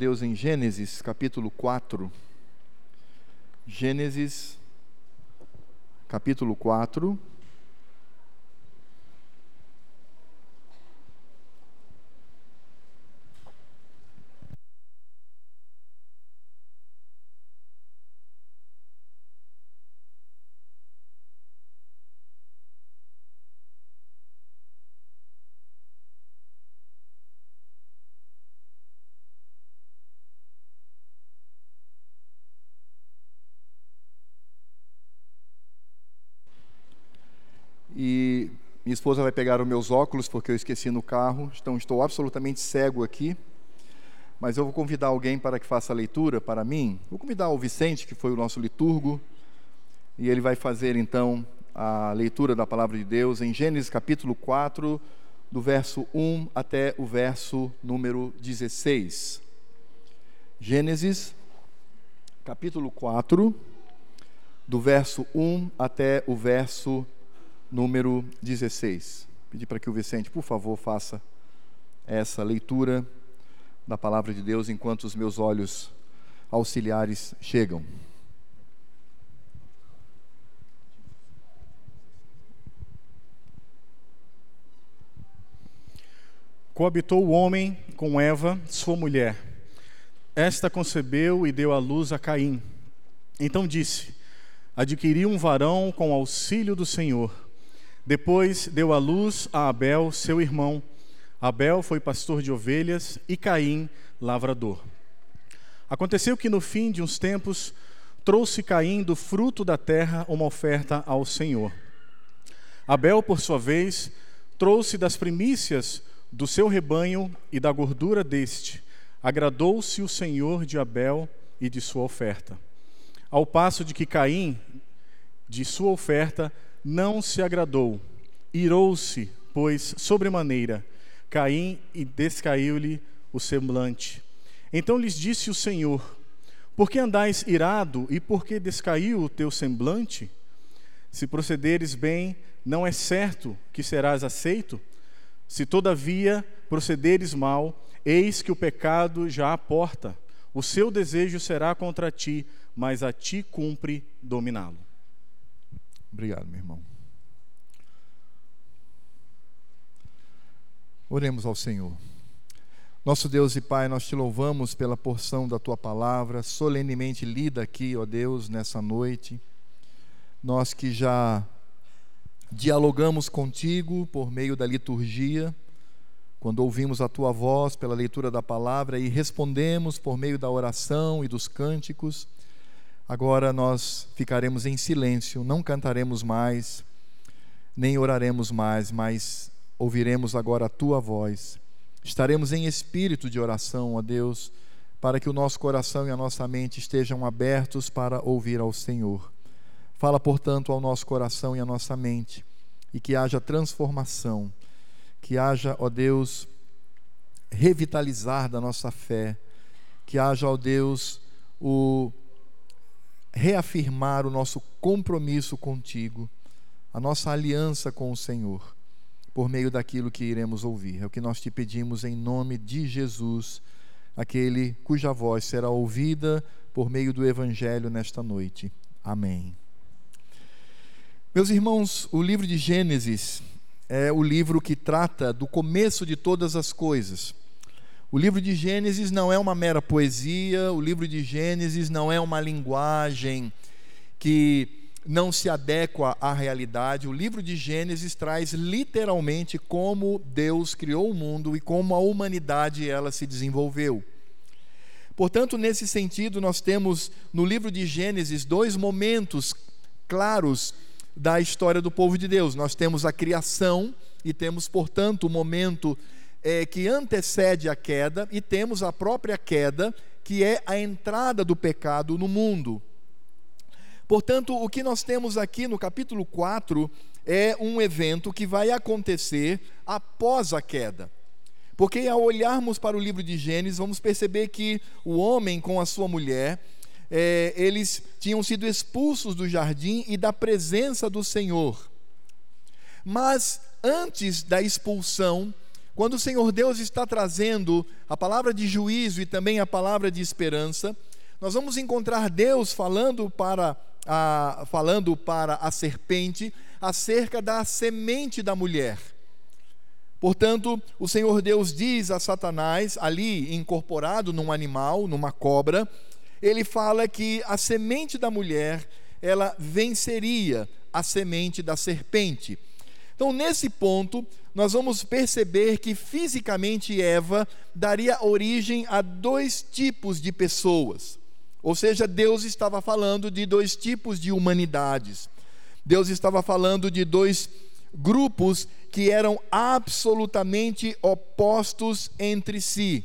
Deus em Gênesis, capítulo 4. Gênesis, capítulo 4. E minha esposa vai pegar os meus óculos porque eu esqueci no carro, então estou absolutamente cego aqui. Mas eu vou convidar alguém para que faça a leitura para mim. Vou convidar o Vicente, que foi o nosso liturgo, e ele vai fazer então a leitura da palavra de Deus em Gênesis capítulo 4, do verso 1 até o verso número 16. Gênesis capítulo 4, do verso 1 até o verso número 16. Pedir para que o Vicente, por favor, faça essa leitura da palavra de Deus enquanto os meus olhos auxiliares chegam. Coabitou o homem com Eva, sua mulher. Esta concebeu e deu à luz a Caim. Então disse: Adquiri um varão com auxílio do Senhor. Depois deu à luz a Abel, seu irmão. Abel foi pastor de ovelhas e Caim, lavrador. Aconteceu que no fim de uns tempos trouxe Caim do fruto da terra uma oferta ao Senhor. Abel, por sua vez, trouxe das primícias do seu rebanho e da gordura deste. Agradou-se o Senhor de Abel e de sua oferta. Ao passo de que Caim, de sua oferta, não se agradou. Irou-se, pois, sobremaneira, Caim e descaiu-lhe o semblante. Então lhes disse o Senhor: Por que andais irado e por que descaiu o teu semblante? Se procederes bem, não é certo que serás aceito? Se todavia procederes mal, eis que o pecado já aporta. O seu desejo será contra ti, mas a ti cumpre dominá-lo. Obrigado, meu irmão. Oremos ao Senhor. Nosso Deus e Pai, nós te louvamos pela porção da tua palavra, solenemente lida aqui, ó Deus, nessa noite. Nós que já dialogamos contigo por meio da liturgia, quando ouvimos a tua voz pela leitura da palavra e respondemos por meio da oração e dos cânticos. Agora nós ficaremos em silêncio, não cantaremos mais, nem oraremos mais, mas ouviremos agora a tua voz. Estaremos em espírito de oração, ó Deus, para que o nosso coração e a nossa mente estejam abertos para ouvir ao Senhor. Fala, portanto, ao nosso coração e à nossa mente, e que haja transformação, que haja, ó Deus, revitalizar da nossa fé, que haja, ó Deus, o reafirmar o nosso compromisso contigo, a nossa aliança com o Senhor, por meio daquilo que iremos ouvir. É o que nós te pedimos em nome de Jesus, aquele cuja voz será ouvida por meio do Evangelho nesta noite. Amém. Meus irmãos, o livro de Gênesis é o livro que trata do começo de todas as coisas. O livro de Gênesis não é uma mera poesia, o livro de Gênesis não é uma linguagem que não se adequa à realidade. O livro de Gênesis traz literalmente como Deus criou o mundo e como a humanidade ela se desenvolveu. Portanto, nesse sentido, nós temos no livro de Gênesis dois momentos claros da história do povo de Deus. Nós temos a criação e temos, portanto, o momento é, que antecede a queda, e temos a própria queda, que é a entrada do pecado no mundo. Portanto, o que nós temos aqui no capítulo 4 é um evento que vai acontecer após a queda. Porque ao olharmos para o livro de Gênesis, vamos perceber que o homem com a sua mulher, é, eles tinham sido expulsos do jardim e da presença do Senhor. Mas antes da expulsão, quando o Senhor Deus está trazendo a palavra de juízo e também a palavra de esperança, nós vamos encontrar Deus falando para a, falando para a serpente acerca da semente da mulher. Portanto, o Senhor Deus diz a Satanás, ali incorporado num animal, numa cobra, ele fala que a semente da mulher, ela venceria a semente da serpente. Então, nesse ponto, nós vamos perceber que fisicamente Eva daria origem a dois tipos de pessoas. Ou seja, Deus estava falando de dois tipos de humanidades. Deus estava falando de dois grupos que eram absolutamente opostos entre si.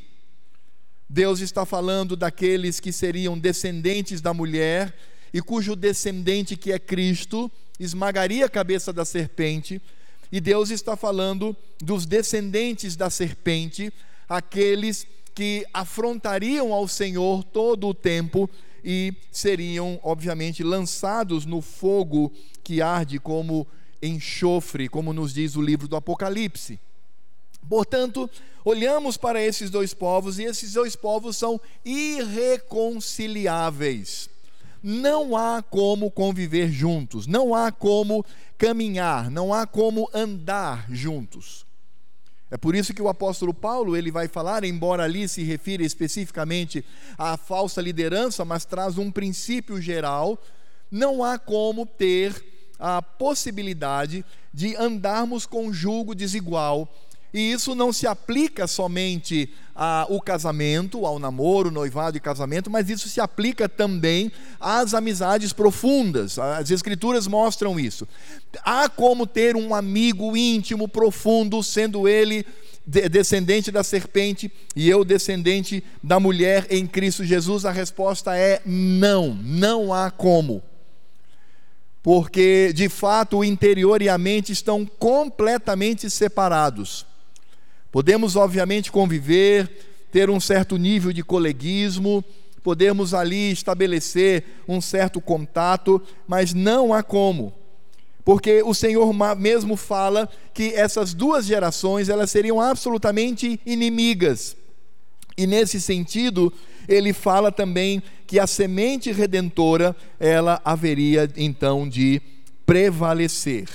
Deus está falando daqueles que seriam descendentes da mulher e cujo descendente, que é Cristo, esmagaria a cabeça da serpente. E Deus está falando dos descendentes da serpente, aqueles que afrontariam ao Senhor todo o tempo e seriam, obviamente, lançados no fogo que arde como enxofre, como nos diz o livro do Apocalipse. Portanto, olhamos para esses dois povos e esses dois povos são irreconciliáveis. Não há como conviver juntos, não há como caminhar, não há como andar juntos. É por isso que o apóstolo Paulo ele vai falar, embora ali se refira especificamente à falsa liderança, mas traz um princípio geral, não há como ter a possibilidade de andarmos com julgo desigual. E isso não se aplica somente ao casamento, ao namoro, noivado e casamento, mas isso se aplica também às amizades profundas. As Escrituras mostram isso. Há como ter um amigo íntimo, profundo, sendo ele descendente da serpente e eu descendente da mulher em Cristo Jesus? A resposta é não, não há como porque de fato o interior e a mente estão completamente separados. Podemos, obviamente, conviver, ter um certo nível de coleguismo, podemos ali estabelecer um certo contato, mas não há como. Porque o Senhor mesmo fala que essas duas gerações elas seriam absolutamente inimigas. E nesse sentido, ele fala também que a semente redentora, ela haveria então de prevalecer.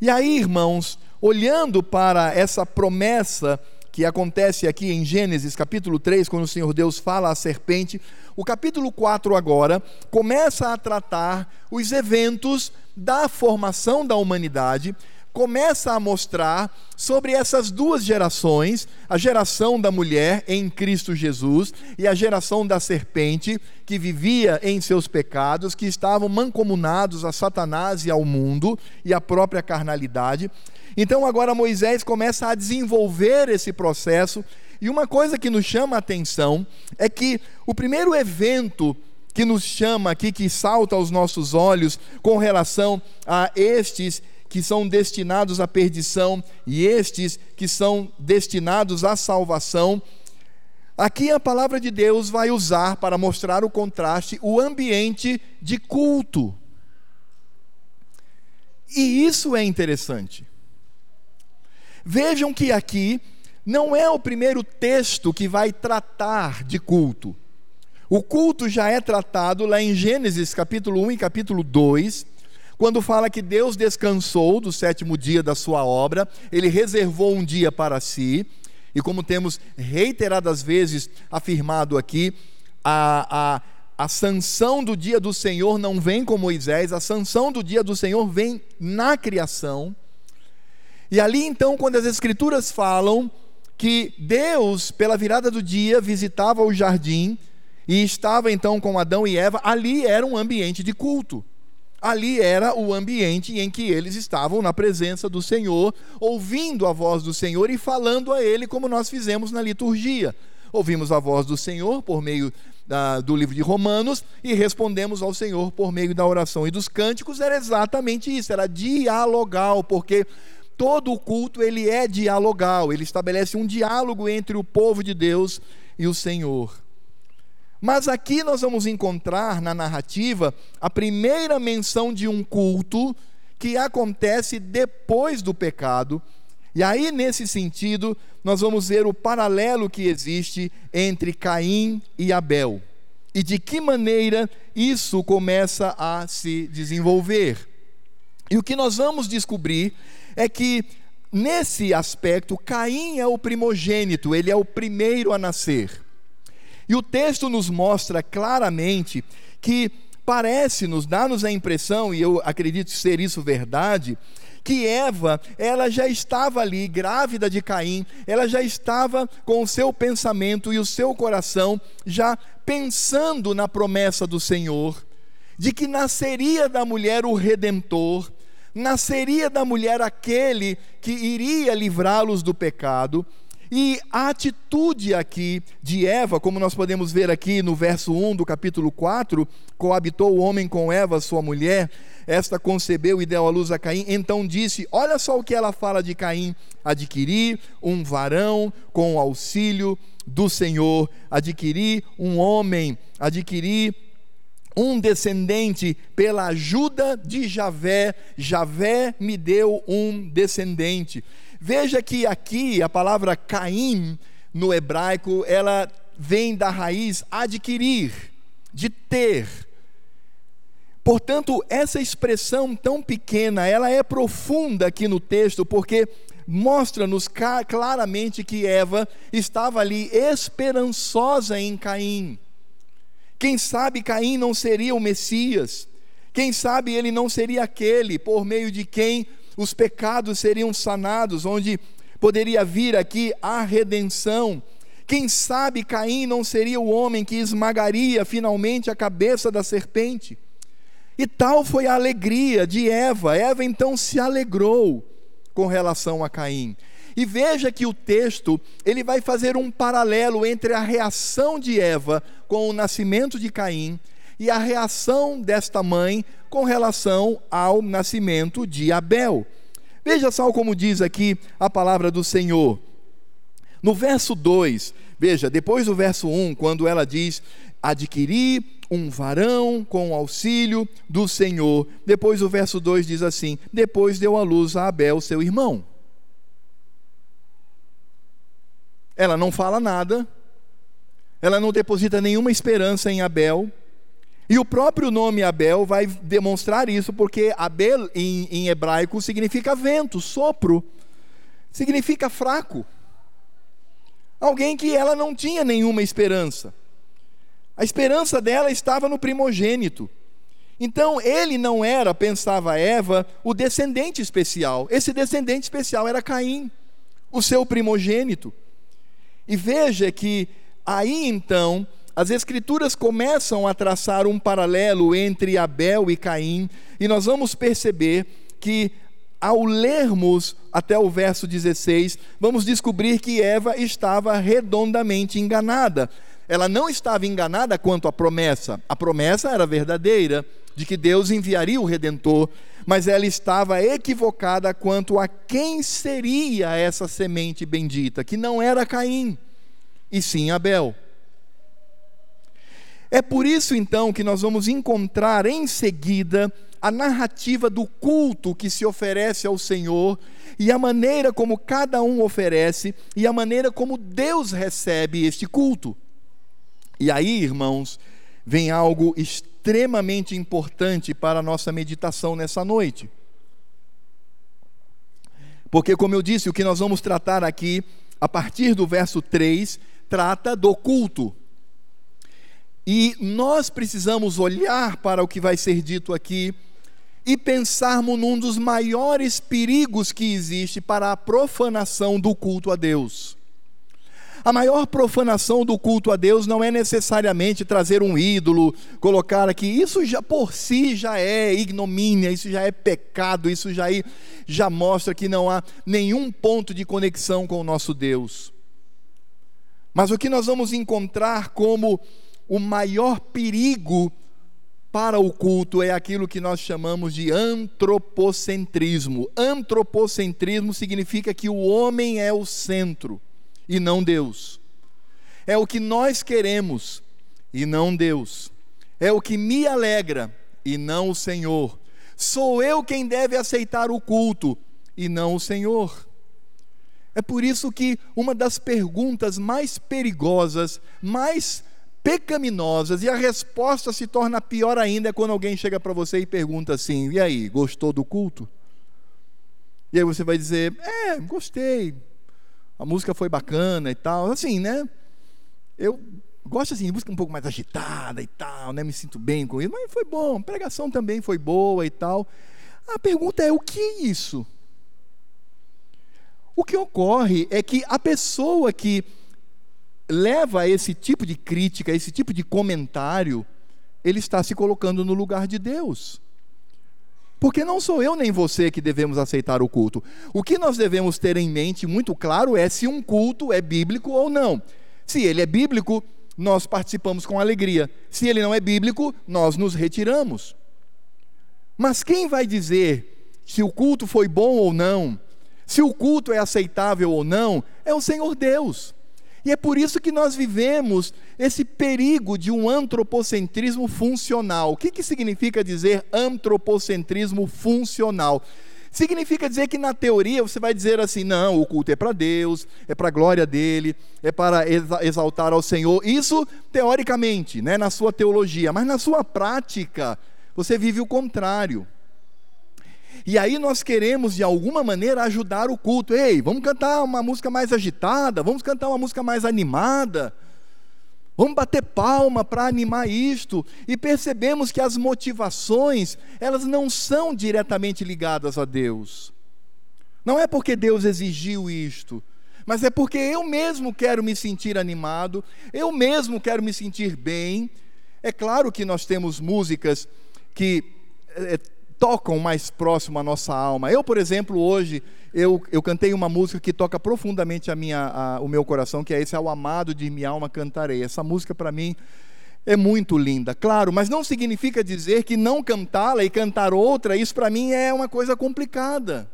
E aí, irmãos, olhando para essa promessa que acontece aqui em Gênesis capítulo 3, quando o Senhor Deus fala à serpente, o capítulo 4 agora começa a tratar os eventos da formação da humanidade começa a mostrar sobre essas duas gerações, a geração da mulher em Cristo Jesus e a geração da serpente que vivia em seus pecados, que estavam mancomunados a Satanás e ao mundo e à própria carnalidade. Então agora Moisés começa a desenvolver esse processo e uma coisa que nos chama a atenção é que o primeiro evento que nos chama aqui, que salta aos nossos olhos com relação a estes que são destinados à perdição e estes que são destinados à salvação. Aqui a palavra de Deus vai usar para mostrar o contraste o ambiente de culto. E isso é interessante. Vejam que aqui não é o primeiro texto que vai tratar de culto. O culto já é tratado lá em Gênesis capítulo 1 e capítulo 2, quando fala que Deus descansou do sétimo dia da sua obra, ele reservou um dia para si, e como temos reiteradas vezes afirmado aqui, a, a, a sanção do dia do Senhor não vem com Moisés, a sanção do dia do Senhor vem na criação. E ali então, quando as Escrituras falam que Deus, pela virada do dia, visitava o jardim e estava então com Adão e Eva, ali era um ambiente de culto. Ali era o ambiente em que eles estavam na presença do Senhor, ouvindo a voz do Senhor e falando a Ele, como nós fizemos na liturgia. Ouvimos a voz do Senhor por meio da, do livro de Romanos e respondemos ao Senhor por meio da oração e dos cânticos. Era exatamente isso, era dialogal, porque todo o culto ele é dialogal, ele estabelece um diálogo entre o povo de Deus e o Senhor. Mas aqui nós vamos encontrar na narrativa a primeira menção de um culto que acontece depois do pecado, E aí, nesse sentido, nós vamos ver o paralelo que existe entre Caim e Abel. E de que maneira isso começa a se desenvolver. E o que nós vamos descobrir é que, nesse aspecto, Caim é o primogênito, ele é o primeiro a nascer. E o texto nos mostra claramente que parece-nos, dá-nos a impressão, e eu acredito ser isso verdade, que Eva, ela já estava ali, grávida de Caim, ela já estava com o seu pensamento e o seu coração já pensando na promessa do Senhor, de que nasceria da mulher o redentor, nasceria da mulher aquele que iria livrá-los do pecado. E a atitude aqui de Eva, como nós podemos ver aqui no verso 1 do capítulo 4, coabitou o homem com Eva, sua mulher, esta concebeu e deu à luz a Caim, então disse: Olha só o que ela fala de Caim: adquirir um varão com o auxílio do Senhor, adquirir um homem, adquirir um descendente pela ajuda de Javé, Javé me deu um descendente. Veja que aqui a palavra Caim no hebraico, ela vem da raiz adquirir, de ter. Portanto, essa expressão tão pequena, ela é profunda aqui no texto, porque mostra-nos claramente que Eva estava ali esperançosa em Caim. Quem sabe Caim não seria o Messias? Quem sabe ele não seria aquele por meio de quem os pecados seriam sanados, onde poderia vir aqui a redenção. Quem sabe Caim não seria o homem que esmagaria finalmente a cabeça da serpente? E tal foi a alegria de Eva. Eva então se alegrou com relação a Caim. E veja que o texto, ele vai fazer um paralelo entre a reação de Eva com o nascimento de Caim e a reação desta mãe com relação ao nascimento de Abel. Veja só como diz aqui a palavra do Senhor. No verso 2, veja, depois do verso 1, quando ela diz: adquirir um varão com o auxílio do Senhor. Depois o verso 2 diz assim: depois deu à luz a Abel, seu irmão. Ela não fala nada, ela não deposita nenhuma esperança em Abel, e o próprio nome Abel vai demonstrar isso, porque Abel em, em hebraico significa vento, sopro, significa fraco. Alguém que ela não tinha nenhuma esperança. A esperança dela estava no primogênito. Então ele não era, pensava Eva, o descendente especial. Esse descendente especial era Caim, o seu primogênito. E veja que aí então as Escrituras começam a traçar um paralelo entre Abel e Caim, e nós vamos perceber que, ao lermos até o verso 16, vamos descobrir que Eva estava redondamente enganada. Ela não estava enganada quanto à promessa, a promessa era verdadeira, de que Deus enviaria o redentor, mas ela estava equivocada quanto a quem seria essa semente bendita, que não era Caim, e sim Abel. É por isso então que nós vamos encontrar em seguida a narrativa do culto que se oferece ao Senhor e a maneira como cada um oferece e a maneira como Deus recebe este culto. E aí, irmãos, vem algo extremamente importante para a nossa meditação nessa noite. Porque, como eu disse, o que nós vamos tratar aqui, a partir do verso 3, trata do culto. E nós precisamos olhar para o que vai ser dito aqui e pensarmos num dos maiores perigos que existe para a profanação do culto a Deus. A maior profanação do culto a Deus não é necessariamente trazer um ídolo, colocar aqui, isso já por si já é ignomínia, isso já é pecado, isso já, já mostra que não há nenhum ponto de conexão com o nosso Deus. Mas o que nós vamos encontrar como o maior perigo para o culto é aquilo que nós chamamos de antropocentrismo. Antropocentrismo significa que o homem é o centro e não Deus. É o que nós queremos e não Deus. É o que me alegra e não o Senhor. Sou eu quem deve aceitar o culto e não o Senhor. É por isso que uma das perguntas mais perigosas, mais pecaminosas, e a resposta se torna pior ainda é quando alguém chega para você e pergunta assim: e aí, gostou do culto? E aí você vai dizer: é, gostei, a música foi bacana e tal. Assim, né? Eu gosto assim de música um pouco mais agitada e tal, né? Me sinto bem com isso, mas foi bom, a pregação também foi boa e tal. A pergunta é: o que é isso? O que ocorre é que a pessoa que leva esse tipo de crítica, esse tipo de comentário, ele está se colocando no lugar de Deus. Porque não sou eu nem você que devemos aceitar o culto. O que nós devemos ter em mente muito claro é se um culto é bíblico ou não. Se ele é bíblico, nós participamos com alegria. Se ele não é bíblico, nós nos retiramos. Mas quem vai dizer se o culto foi bom ou não, se o culto é aceitável ou não, é o Senhor Deus. E é por isso que nós vivemos esse perigo de um antropocentrismo funcional. O que, que significa dizer antropocentrismo funcional? Significa dizer que na teoria você vai dizer assim: não, o culto é para Deus, é para a glória dele, é para exaltar ao Senhor. Isso teoricamente, né, na sua teologia, mas na sua prática, você vive o contrário. E aí nós queremos, de alguma maneira, ajudar o culto. Ei, vamos cantar uma música mais agitada, vamos cantar uma música mais animada. Vamos bater palma para animar isto e percebemos que as motivações, elas não são diretamente ligadas a Deus. Não é porque Deus exigiu isto, mas é porque eu mesmo quero me sentir animado, eu mesmo quero me sentir bem. É claro que nós temos músicas que é, tocam mais próximo à nossa alma. Eu, por exemplo, hoje, eu, eu cantei uma música que toca profundamente a minha, a, o meu coração, que é esse, ao amado de minha alma cantarei. Essa música, para mim, é muito linda, claro, mas não significa dizer que não cantá-la e cantar outra, isso para mim é uma coisa complicada.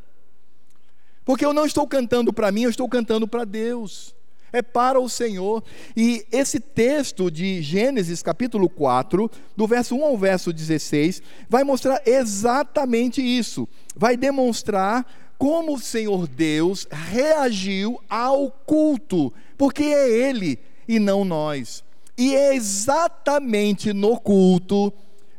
Porque eu não estou cantando para mim, eu estou cantando para Deus é para o Senhor. E esse texto de Gênesis, capítulo 4, do verso 1 ao verso 16, vai mostrar exatamente isso. Vai demonstrar como o Senhor Deus reagiu ao culto, porque é Ele e não nós. E é exatamente no culto,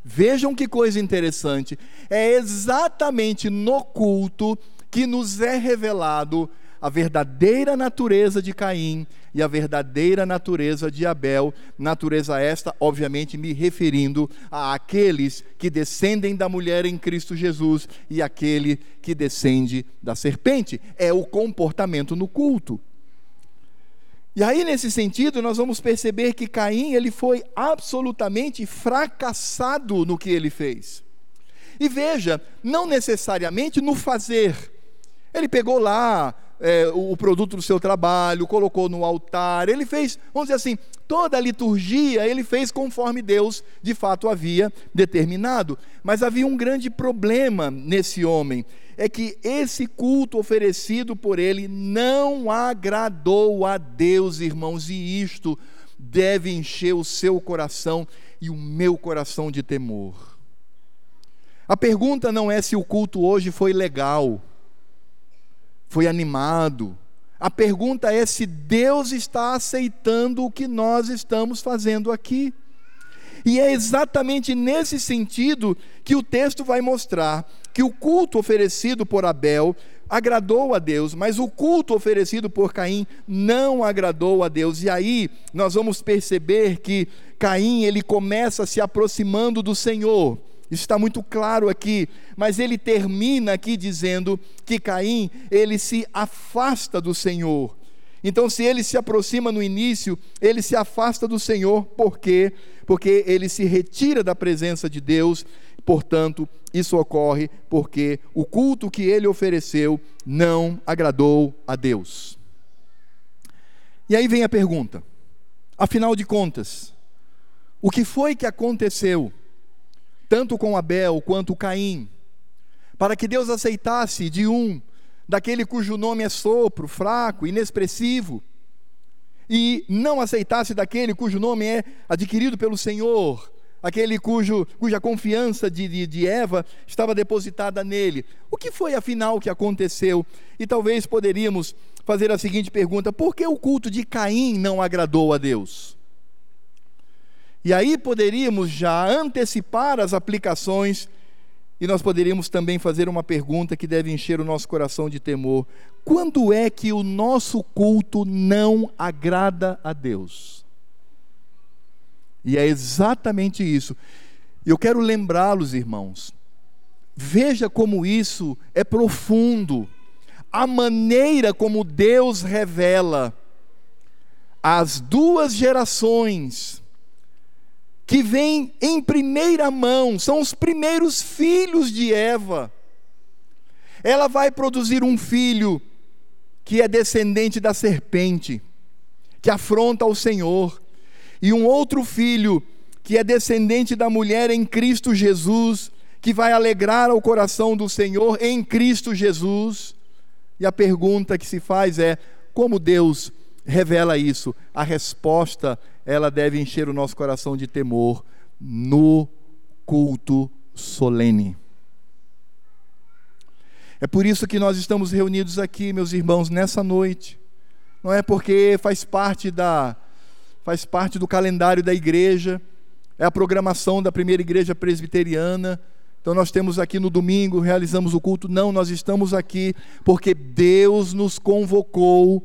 vejam que coisa interessante, é exatamente no culto que nos é revelado a verdadeira natureza de Caim e a verdadeira natureza de Abel, natureza esta, obviamente, me referindo a aqueles que descendem da mulher em Cristo Jesus e aquele que descende da serpente. É o comportamento no culto. E aí, nesse sentido, nós vamos perceber que Caim ele foi absolutamente fracassado no que ele fez. E veja, não necessariamente no fazer. Ele pegou lá é, o produto do seu trabalho, colocou no altar, ele fez, vamos dizer assim, toda a liturgia ele fez conforme Deus de fato havia determinado. Mas havia um grande problema nesse homem, é que esse culto oferecido por ele não agradou a Deus, irmãos, e isto deve encher o seu coração e o meu coração de temor. A pergunta não é se o culto hoje foi legal foi animado. A pergunta é se Deus está aceitando o que nós estamos fazendo aqui. E é exatamente nesse sentido que o texto vai mostrar que o culto oferecido por Abel agradou a Deus, mas o culto oferecido por Caim não agradou a Deus. E aí nós vamos perceber que Caim ele começa se aproximando do Senhor. Isso está muito claro aqui, mas ele termina aqui dizendo que Caim, ele se afasta do Senhor. Então, se ele se aproxima no início, ele se afasta do Senhor, por quê? Porque ele se retira da presença de Deus, portanto, isso ocorre porque o culto que ele ofereceu não agradou a Deus. E aí vem a pergunta: afinal de contas, o que foi que aconteceu tanto com Abel quanto Caim, para que Deus aceitasse de um, daquele cujo nome é sopro, fraco, inexpressivo, e não aceitasse daquele cujo nome é adquirido pelo Senhor, aquele cujo, cuja confiança de, de, de, Eva estava depositada nele. O que foi afinal que aconteceu? E talvez poderíamos fazer a seguinte pergunta: por que o culto de Caim não agradou a Deus? E aí poderíamos já antecipar as aplicações e nós poderíamos também fazer uma pergunta que deve encher o nosso coração de temor: quando é que o nosso culto não agrada a Deus? E é exatamente isso. Eu quero lembrá-los, irmãos, veja como isso é profundo. A maneira como Deus revela as duas gerações que vêm em primeira mão, são os primeiros filhos de Eva. Ela vai produzir um filho que é descendente da serpente, que afronta o Senhor, e um outro filho que é descendente da mulher em Cristo Jesus, que vai alegrar o coração do Senhor em Cristo Jesus. E a pergunta que se faz é: como Deus revela isso? A resposta ela deve encher o nosso coração de temor no culto solene. É por isso que nós estamos reunidos aqui, meus irmãos, nessa noite. Não é porque faz parte da faz parte do calendário da igreja, é a programação da primeira igreja presbiteriana. Então nós temos aqui no domingo, realizamos o culto. Não, nós estamos aqui porque Deus nos convocou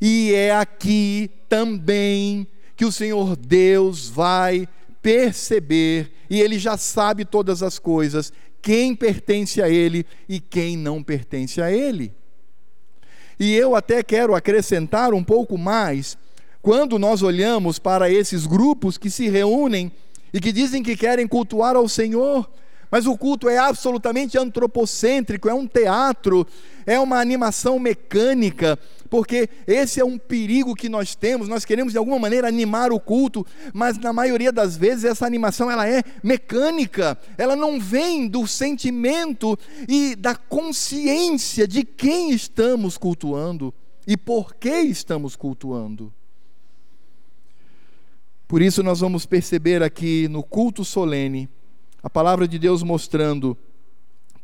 e é aqui também que o Senhor Deus vai perceber, e Ele já sabe todas as coisas, quem pertence a Ele e quem não pertence a Ele. E eu até quero acrescentar um pouco mais, quando nós olhamos para esses grupos que se reúnem e que dizem que querem cultuar ao Senhor, mas o culto é absolutamente antropocêntrico, é um teatro, é uma animação mecânica, porque esse é um perigo que nós temos. Nós queremos de alguma maneira animar o culto, mas na maioria das vezes essa animação ela é mecânica. Ela não vem do sentimento e da consciência de quem estamos cultuando e por que estamos cultuando. Por isso nós vamos perceber aqui no culto solene a palavra de Deus mostrando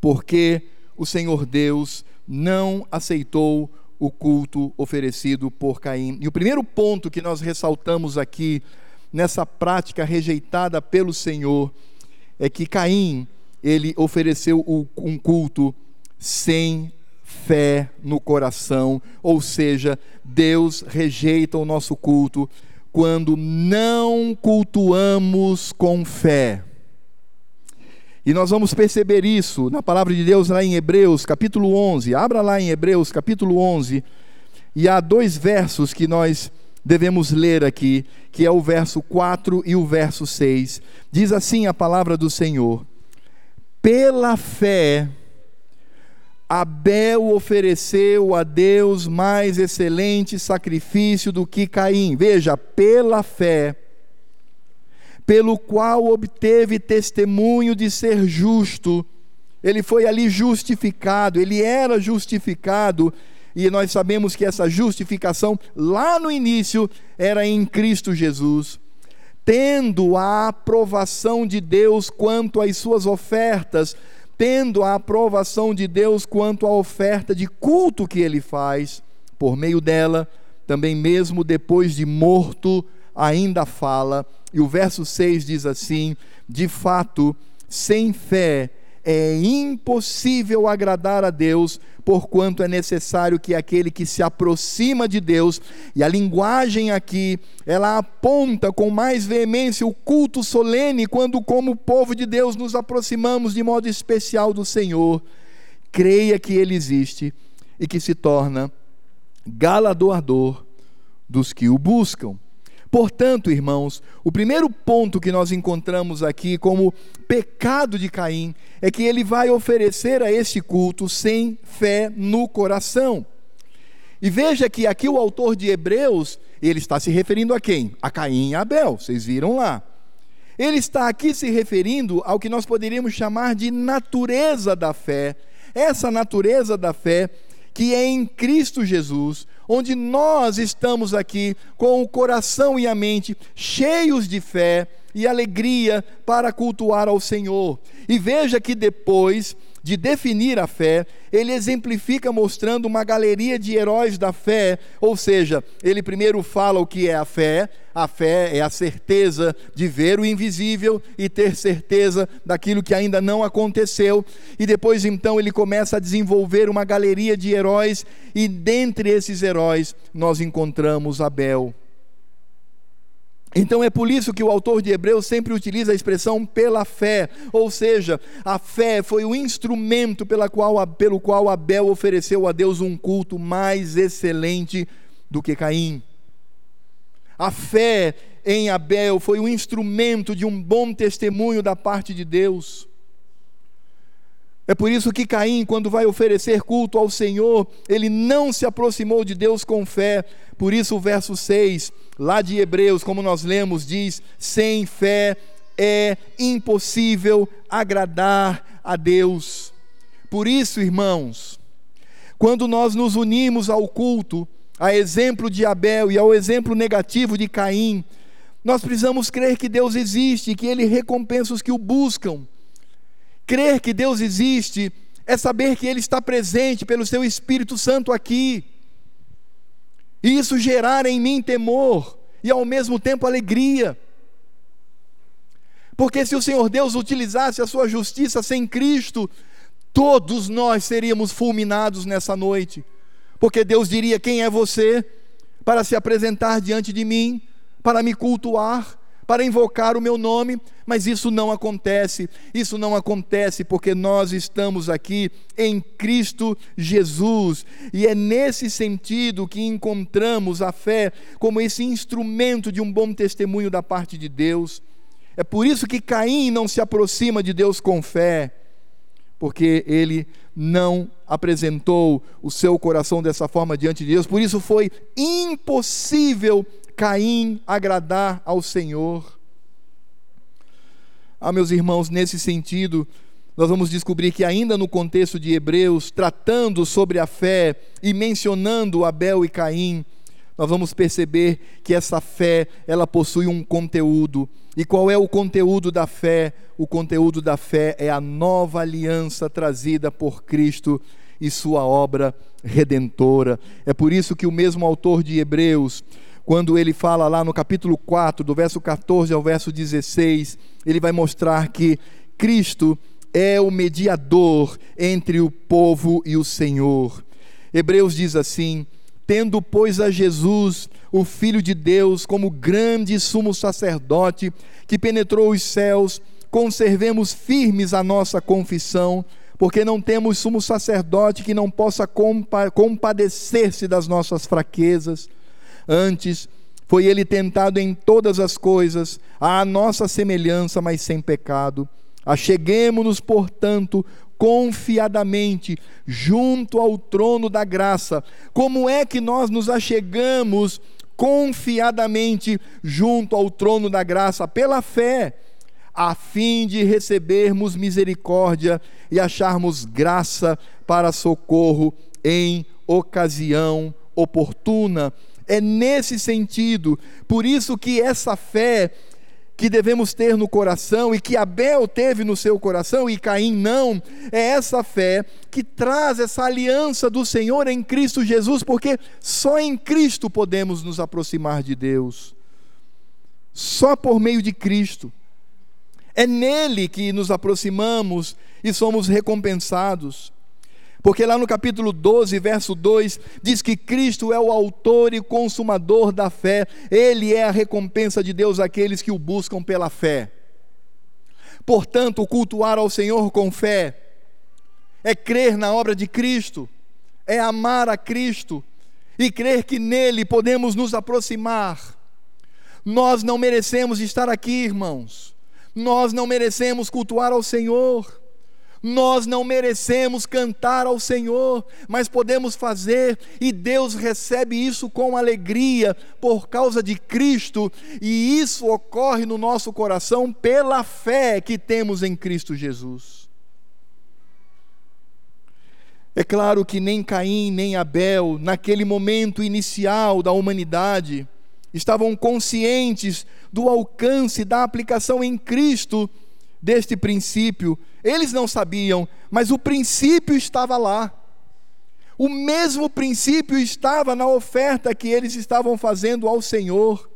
porque o Senhor Deus não aceitou o culto oferecido por Caim. E o primeiro ponto que nós ressaltamos aqui nessa prática rejeitada pelo Senhor é que Caim, ele ofereceu um culto sem fé no coração, ou seja, Deus rejeita o nosso culto quando não cultuamos com fé. E nós vamos perceber isso na palavra de Deus lá em Hebreus, capítulo 11. Abra lá em Hebreus, capítulo 11. E há dois versos que nós devemos ler aqui, que é o verso 4 e o verso 6. Diz assim a palavra do Senhor: Pela fé, Abel ofereceu a Deus mais excelente sacrifício do que Caim. Veja, pela fé pelo qual obteve testemunho de ser justo. Ele foi ali justificado, ele era justificado, e nós sabemos que essa justificação, lá no início, era em Cristo Jesus. Tendo a aprovação de Deus quanto às suas ofertas, tendo a aprovação de Deus quanto à oferta de culto que ele faz, por meio dela, também mesmo depois de morto, ainda fala, e o verso 6 diz assim: De fato, sem fé é impossível agradar a Deus, porquanto é necessário que aquele que se aproxima de Deus, e a linguagem aqui, ela aponta com mais veemência o culto solene, quando, como povo de Deus, nos aproximamos de modo especial do Senhor, creia que Ele existe e que se torna galardoador dos que o buscam. Portanto, irmãos, o primeiro ponto que nós encontramos aqui como pecado de Caim é que ele vai oferecer a este culto sem fé no coração. E veja que aqui o autor de Hebreus, ele está se referindo a quem? A Caim e Abel, vocês viram lá. Ele está aqui se referindo ao que nós poderíamos chamar de natureza da fé. Essa natureza da fé que é em Cristo Jesus, onde nós estamos aqui com o coração e a mente cheios de fé e alegria para cultuar ao Senhor. E veja que depois de definir a fé, ele exemplifica mostrando uma galeria de heróis da fé, ou seja, ele primeiro fala o que é a fé, a fé é a certeza de ver o invisível e ter certeza daquilo que ainda não aconteceu, e depois então ele começa a desenvolver uma galeria de heróis, e dentre esses heróis nós encontramos Abel. Então é por isso que o autor de Hebreus sempre utiliza a expressão pela fé, ou seja, a fé foi o instrumento pela qual, pelo qual Abel ofereceu a Deus um culto mais excelente do que Caim. A fé em Abel foi o instrumento de um bom testemunho da parte de Deus. É por isso que Caim, quando vai oferecer culto ao Senhor, ele não se aproximou de Deus com fé. Por isso, o verso 6, lá de Hebreus, como nós lemos, diz: sem fé é impossível agradar a Deus. Por isso, irmãos, quando nós nos unimos ao culto, a exemplo de Abel e ao exemplo negativo de Caim, nós precisamos crer que Deus existe que Ele recompensa os que o buscam. Crer que Deus existe é saber que Ele está presente pelo Seu Espírito Santo aqui. E isso gerar em mim temor e ao mesmo tempo alegria. Porque se o Senhor Deus utilizasse a sua justiça sem Cristo, todos nós seríamos fulminados nessa noite. Porque Deus diria: Quem é você para se apresentar diante de mim, para me cultuar? Para invocar o meu nome, mas isso não acontece. Isso não acontece porque nós estamos aqui em Cristo Jesus, e é nesse sentido que encontramos a fé como esse instrumento de um bom testemunho da parte de Deus. É por isso que Caim não se aproxima de Deus com fé, porque ele não apresentou o seu coração dessa forma diante de Deus, por isso foi impossível Caim agradar ao Senhor. Ah, meus irmãos, nesse sentido, nós vamos descobrir que, ainda no contexto de Hebreus, tratando sobre a fé e mencionando Abel e Caim, nós vamos perceber que essa fé, ela possui um conteúdo. E qual é o conteúdo da fé? O conteúdo da fé é a nova aliança trazida por Cristo e sua obra redentora. É por isso que o mesmo autor de Hebreus, quando ele fala lá no capítulo 4, do verso 14 ao verso 16, ele vai mostrar que Cristo é o mediador entre o povo e o Senhor. Hebreus diz assim: Tendo, pois, a Jesus, o Filho de Deus, como grande sumo sacerdote que penetrou os céus, conservemos firmes a nossa confissão, porque não temos sumo sacerdote que não possa compadecer-se das nossas fraquezas Antes, foi ele tentado em todas as coisas, à nossa semelhança, mas sem pecado. Acheguemo-nos, portanto, confiadamente junto ao trono da graça. Como é que nós nos achegamos confiadamente junto ao trono da graça? Pela fé, a fim de recebermos misericórdia e acharmos graça para socorro em ocasião oportuna. É nesse sentido, por isso que essa fé que devemos ter no coração e que Abel teve no seu coração e Caim não, é essa fé que traz essa aliança do Senhor em Cristo Jesus, porque só em Cristo podemos nos aproximar de Deus. Só por meio de Cristo. É nele que nos aproximamos e somos recompensados. Porque lá no capítulo 12, verso 2, diz que Cristo é o autor e consumador da fé, Ele é a recompensa de Deus àqueles que o buscam pela fé. Portanto, cultuar ao Senhor com fé é crer na obra de Cristo, é amar a Cristo e crer que nele podemos nos aproximar. Nós não merecemos estar aqui, irmãos, nós não merecemos cultuar ao Senhor nós não merecemos cantar ao Senhor, mas podemos fazer, e Deus recebe isso com alegria por causa de Cristo, e isso ocorre no nosso coração pela fé que temos em Cristo Jesus. É claro que nem Caim nem Abel, naquele momento inicial da humanidade, estavam conscientes do alcance da aplicação em Cristo deste princípio. Eles não sabiam, mas o princípio estava lá. O mesmo princípio estava na oferta que eles estavam fazendo ao Senhor.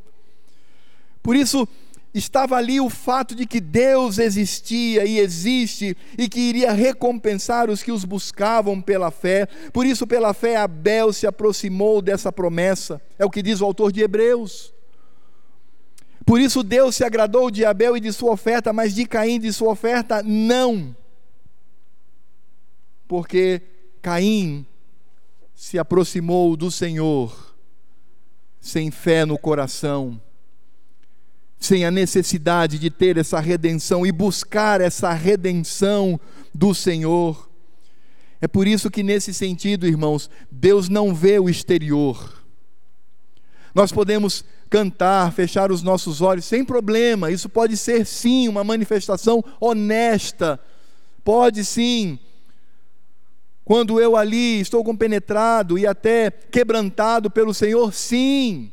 Por isso, estava ali o fato de que Deus existia e existe e que iria recompensar os que os buscavam pela fé. Por isso, pela fé, Abel se aproximou dessa promessa. É o que diz o autor de Hebreus. Por isso, Deus se agradou de Abel e de sua oferta, mas de Caim e de sua oferta, não. Porque Caim se aproximou do Senhor sem fé no coração sem a necessidade de ter essa redenção e buscar essa redenção do Senhor. É por isso que, nesse sentido, irmãos, Deus não vê o exterior. Nós podemos cantar, fechar os nossos olhos sem problema, isso pode ser sim uma manifestação honesta, pode sim. Quando eu ali estou compenetrado e até quebrantado pelo Senhor, sim,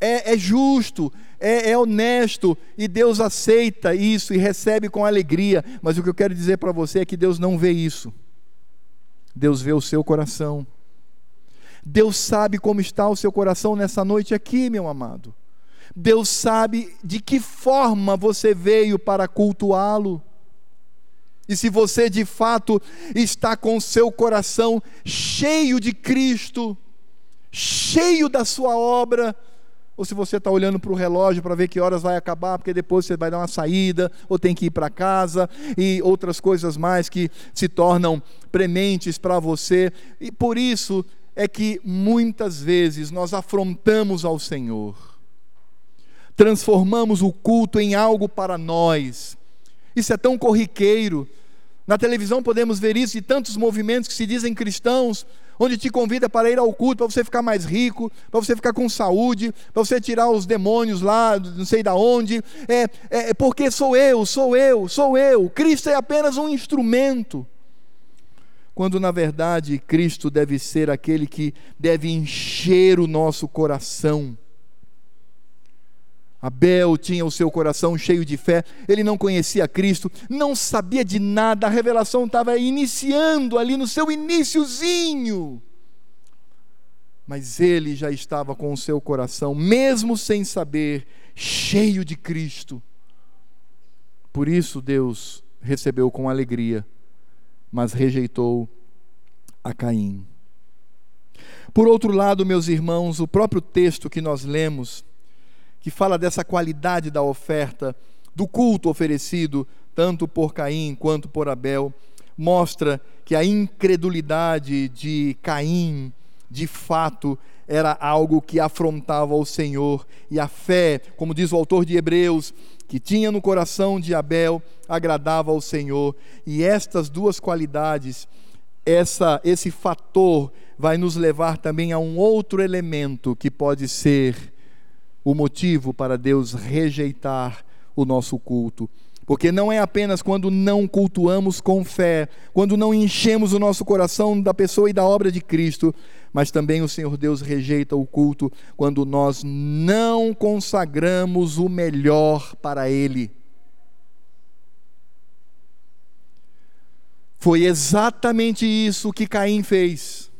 é, é justo, é, é honesto e Deus aceita isso e recebe com alegria. Mas o que eu quero dizer para você é que Deus não vê isso. Deus vê o seu coração. Deus sabe como está o seu coração nessa noite aqui, meu amado. Deus sabe de que forma você veio para cultuá-lo. E se você de fato está com seu coração cheio de Cristo, cheio da sua obra, ou se você está olhando para o relógio para ver que horas vai acabar, porque depois você vai dar uma saída, ou tem que ir para casa, e outras coisas mais que se tornam prementes para você. E por isso é que muitas vezes nós afrontamos ao Senhor, transformamos o culto em algo para nós. Isso é tão corriqueiro. Na televisão podemos ver isso de tantos movimentos que se dizem cristãos, onde te convida para ir ao culto, para você ficar mais rico, para você ficar com saúde, para você tirar os demônios lá, não sei da onde. É, é, porque sou eu, sou eu, sou eu. Cristo é apenas um instrumento. Quando na verdade Cristo deve ser aquele que deve encher o nosso coração Abel tinha o seu coração cheio de fé, ele não conhecia Cristo, não sabia de nada, a revelação estava iniciando ali no seu iníciozinho. Mas ele já estava com o seu coração, mesmo sem saber, cheio de Cristo. Por isso Deus recebeu com alegria, mas rejeitou a Caim. Por outro lado, meus irmãos, o próprio texto que nós lemos, que fala dessa qualidade da oferta, do culto oferecido, tanto por Caim quanto por Abel, mostra que a incredulidade de Caim, de fato, era algo que afrontava o Senhor, e a fé, como diz o autor de Hebreus, que tinha no coração de Abel, agradava ao Senhor. E estas duas qualidades, essa, esse fator, vai nos levar também a um outro elemento que pode ser o motivo para Deus rejeitar o nosso culto. Porque não é apenas quando não cultuamos com fé, quando não enchemos o nosso coração da pessoa e da obra de Cristo, mas também o Senhor Deus rejeita o culto quando nós não consagramos o melhor para Ele. Foi exatamente isso que Caim fez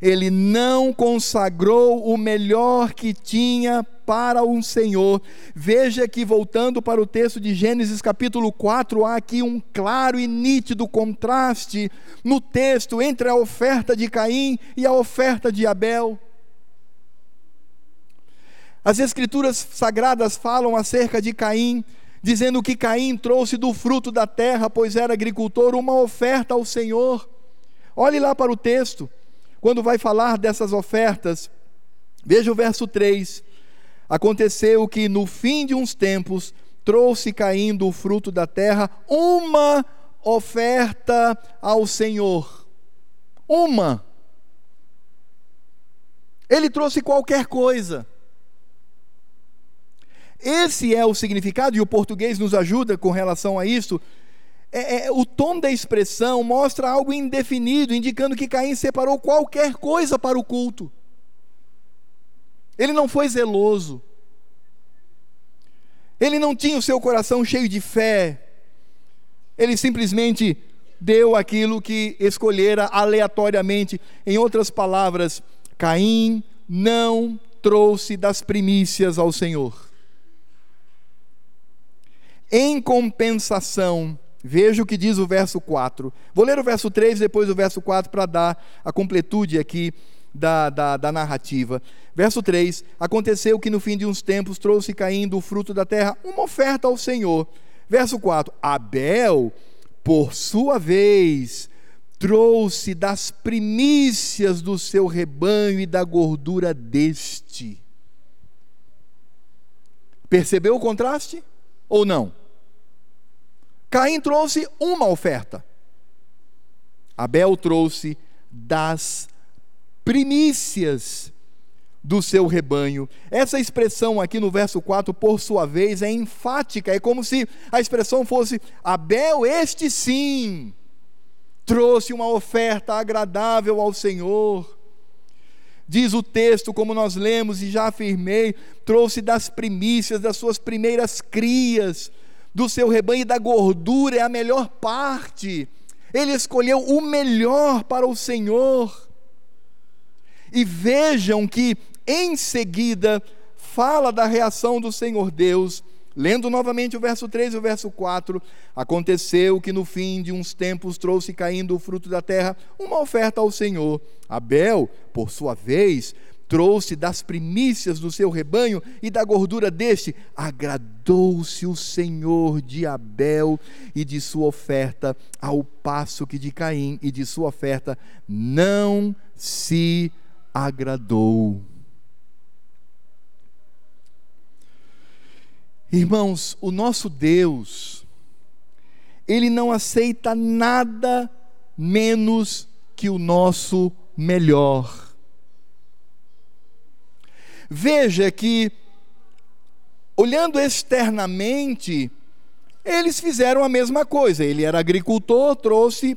ele não consagrou o melhor que tinha para um Senhor. Veja que, voltando para o texto de Gênesis capítulo 4, há aqui um claro e nítido contraste no texto entre a oferta de Caim e a oferta de Abel. As Escrituras sagradas falam acerca de Caim, dizendo que Caim trouxe do fruto da terra, pois era agricultor, uma oferta ao Senhor. Olhe lá para o texto quando vai falar dessas ofertas, veja o verso 3. Aconteceu que no fim de uns tempos trouxe caindo o fruto da terra uma oferta ao Senhor. Uma. Ele trouxe qualquer coisa. Esse é o significado, e o português nos ajuda com relação a isso. É, é, o tom da expressão mostra algo indefinido, indicando que Caim separou qualquer coisa para o culto. Ele não foi zeloso. Ele não tinha o seu coração cheio de fé. Ele simplesmente deu aquilo que escolhera aleatoriamente. Em outras palavras, Caim não trouxe das primícias ao Senhor. Em compensação, veja o que diz o verso 4. Vou ler o verso 3 depois o verso 4 para dar a completude aqui da, da, da, narrativa. Verso 3: Aconteceu que no fim de uns tempos trouxe caindo o fruto da terra uma oferta ao Senhor. Verso 4: Abel, por sua vez, trouxe das primícias do seu rebanho e da gordura deste. Percebeu o contraste? Ou não? Caim trouxe uma oferta. Abel trouxe das primícias do seu rebanho. Essa expressão aqui no verso 4, por sua vez, é enfática, é como se a expressão fosse: Abel, este sim, trouxe uma oferta agradável ao Senhor. Diz o texto, como nós lemos e já afirmei, trouxe das primícias, das suas primeiras crias, do seu rebanho e da gordura é a melhor parte. Ele escolheu o melhor para o Senhor. E vejam que em seguida fala da reação do Senhor Deus. Lendo novamente o verso 3 e o verso 4, aconteceu que no fim de uns tempos trouxe caindo o fruto da terra uma oferta ao Senhor. Abel, por sua vez, trouxe das primícias do seu rebanho e da gordura deste. Agradou-se o Senhor de Abel e de sua oferta, ao passo que de Caim e de sua oferta não se agradou. Irmãos, o nosso Deus, Ele não aceita nada menos que o nosso melhor. Veja que, olhando externamente, eles fizeram a mesma coisa. Ele era agricultor, trouxe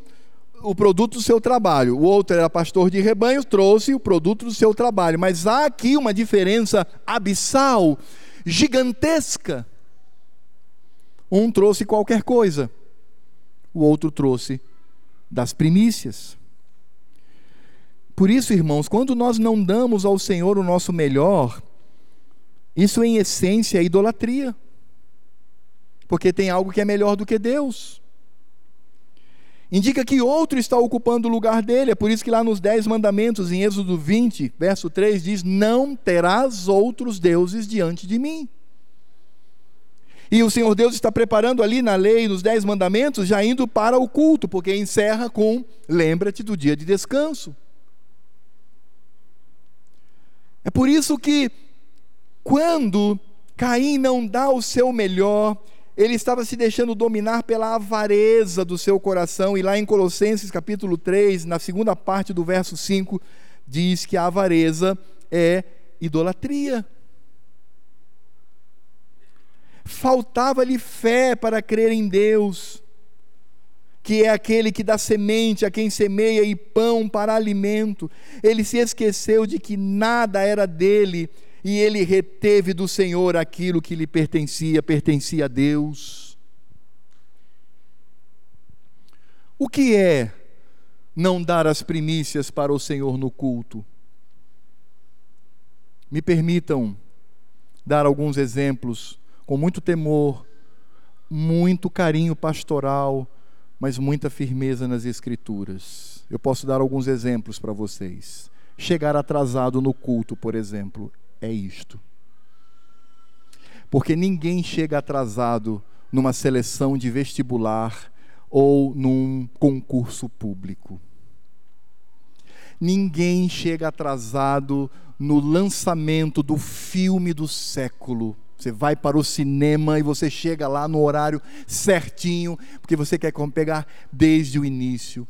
o produto do seu trabalho. O outro era pastor de rebanho, trouxe o produto do seu trabalho. Mas há aqui uma diferença abissal, gigantesca. Um trouxe qualquer coisa, o outro trouxe das primícias. Por isso, irmãos, quando nós não damos ao Senhor o nosso melhor, isso em essência é idolatria. Porque tem algo que é melhor do que Deus. Indica que outro está ocupando o lugar dele. É por isso que lá nos Dez Mandamentos, em Êxodo 20, verso 3, diz: Não terás outros deuses diante de mim. E o Senhor Deus está preparando ali na lei, nos Dez Mandamentos, já indo para o culto, porque encerra com: Lembra-te do dia de descanso. É por isso que, quando Caim não dá o seu melhor, ele estava se deixando dominar pela avareza do seu coração, e lá em Colossenses capítulo 3, na segunda parte do verso 5, diz que a avareza é idolatria. Faltava-lhe fé para crer em Deus que é aquele que dá semente a quem semeia e pão para alimento. Ele se esqueceu de que nada era dele e ele reteve do Senhor aquilo que lhe pertencia, pertencia a Deus. O que é não dar as primícias para o Senhor no culto? Me permitam dar alguns exemplos com muito temor, muito carinho pastoral mas muita firmeza nas Escrituras. Eu posso dar alguns exemplos para vocês. Chegar atrasado no culto, por exemplo, é isto. Porque ninguém chega atrasado numa seleção de vestibular ou num concurso público. Ninguém chega atrasado no lançamento do filme do século você vai para o cinema e você chega lá no horário certinho, porque você quer pegar desde o início.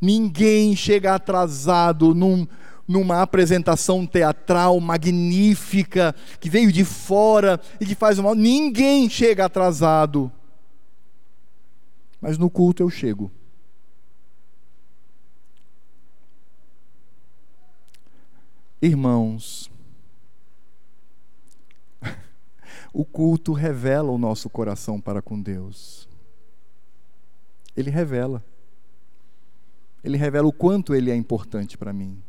Ninguém chega atrasado num, numa apresentação teatral magnífica, que veio de fora e que faz mal. Ninguém chega atrasado. Mas no culto eu chego. Irmãos, O culto revela o nosso coração para com Deus. Ele revela. Ele revela o quanto ele é importante para mim.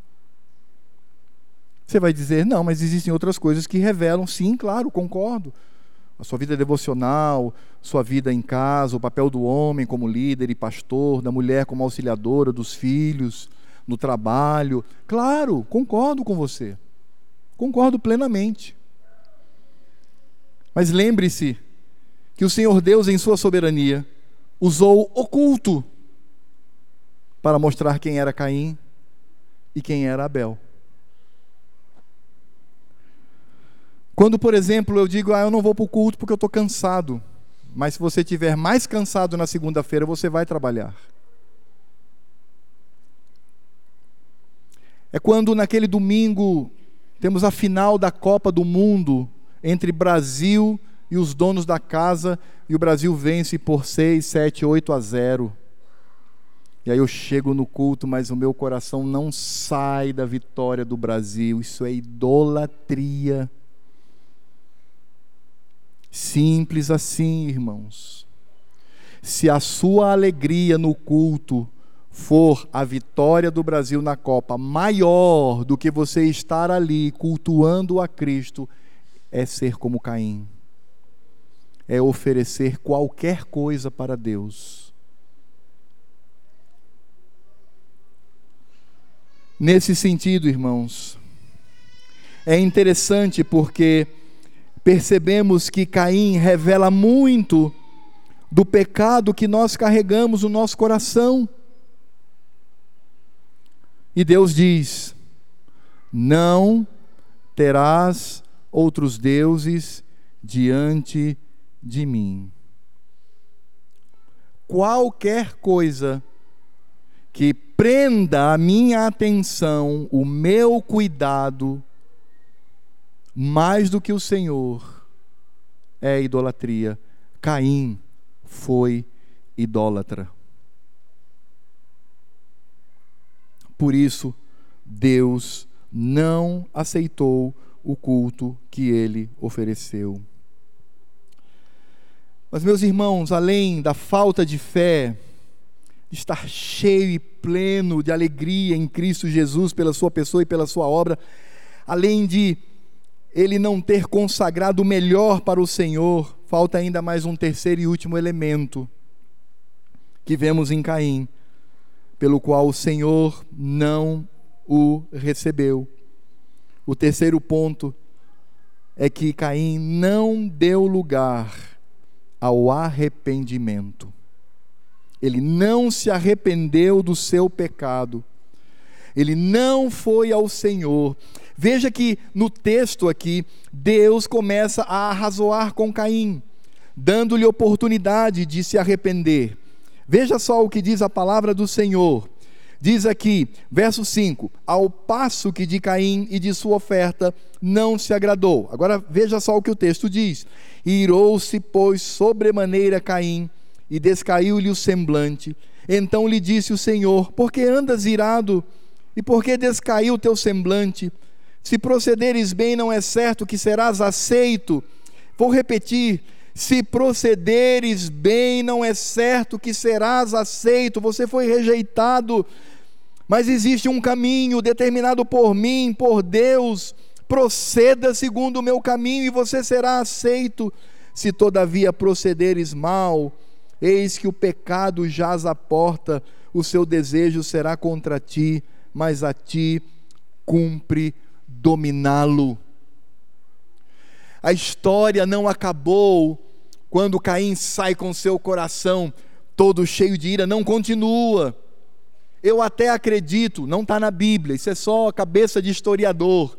Você vai dizer, não, mas existem outras coisas que revelam, sim, claro, concordo. A sua vida devocional, sua vida em casa, o papel do homem como líder e pastor, da mulher como auxiliadora dos filhos, no trabalho. Claro, concordo com você. Concordo plenamente. Mas lembre-se que o Senhor Deus, em sua soberania, usou oculto para mostrar quem era Caim e quem era Abel. Quando, por exemplo, eu digo, ah, eu não vou para o culto porque eu estou cansado. Mas se você estiver mais cansado na segunda-feira, você vai trabalhar. É quando naquele domingo temos a final da Copa do Mundo entre Brasil e os donos da casa, e o Brasil vence por 6, 7, 8 a 0. E aí eu chego no culto, mas o meu coração não sai da vitória do Brasil. Isso é idolatria. Simples assim, irmãos. Se a sua alegria no culto for a vitória do Brasil na Copa maior do que você estar ali cultuando a Cristo, é ser como Caim. É oferecer qualquer coisa para Deus. Nesse sentido, irmãos, é interessante porque percebemos que Caim revela muito do pecado que nós carregamos no nosso coração. E Deus diz: Não terás outros deuses diante de mim. Qualquer coisa que prenda a minha atenção, o meu cuidado, mais do que o Senhor, é idolatria. Caim foi idólatra. Por isso, Deus não aceitou o culto que ele ofereceu. Mas, meus irmãos, além da falta de fé, de estar cheio e pleno de alegria em Cristo Jesus pela sua pessoa e pela sua obra, além de ele não ter consagrado o melhor para o Senhor, falta ainda mais um terceiro e último elemento que vemos em Caim, pelo qual o Senhor não o recebeu. O terceiro ponto é que Caim não deu lugar ao arrependimento. Ele não se arrependeu do seu pecado. Ele não foi ao Senhor Veja que no texto aqui, Deus começa a arrazoar com Caim, dando-lhe oportunidade de se arrepender. Veja só o que diz a palavra do Senhor. Diz aqui, verso 5: Ao passo que de Caim e de sua oferta não se agradou. Agora veja só o que o texto diz: Irou-se, pois, sobremaneira Caim, e descaiu-lhe o semblante. Então lhe disse o Senhor: Por que andas irado? E por que descaiu o teu semblante? Se procederes bem, não é certo que serás aceito. Vou repetir: se procederes bem, não é certo que serás aceito. Você foi rejeitado, mas existe um caminho determinado por mim, por Deus. Proceda segundo o meu caminho e você será aceito. Se todavia procederes mal, eis que o pecado jaz à porta, o seu desejo será contra ti, mas a ti cumpre dominá-lo. A história não acabou quando Caim sai com seu coração todo cheio de ira, não continua. Eu até acredito, não está na Bíblia, isso é só cabeça de historiador.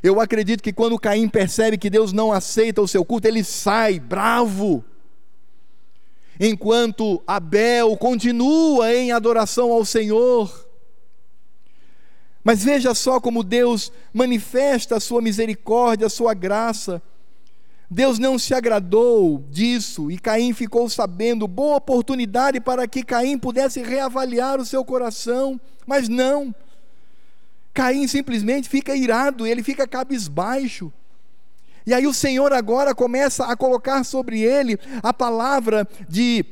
Eu acredito que quando Caim percebe que Deus não aceita o seu culto, ele sai bravo. Enquanto Abel continua em adoração ao Senhor. Mas veja só como Deus manifesta a sua misericórdia, a sua graça. Deus não se agradou disso e Caim ficou sabendo, boa oportunidade para que Caim pudesse reavaliar o seu coração, mas não. Caim simplesmente fica irado, ele fica cabisbaixo. E aí o Senhor agora começa a colocar sobre ele a palavra de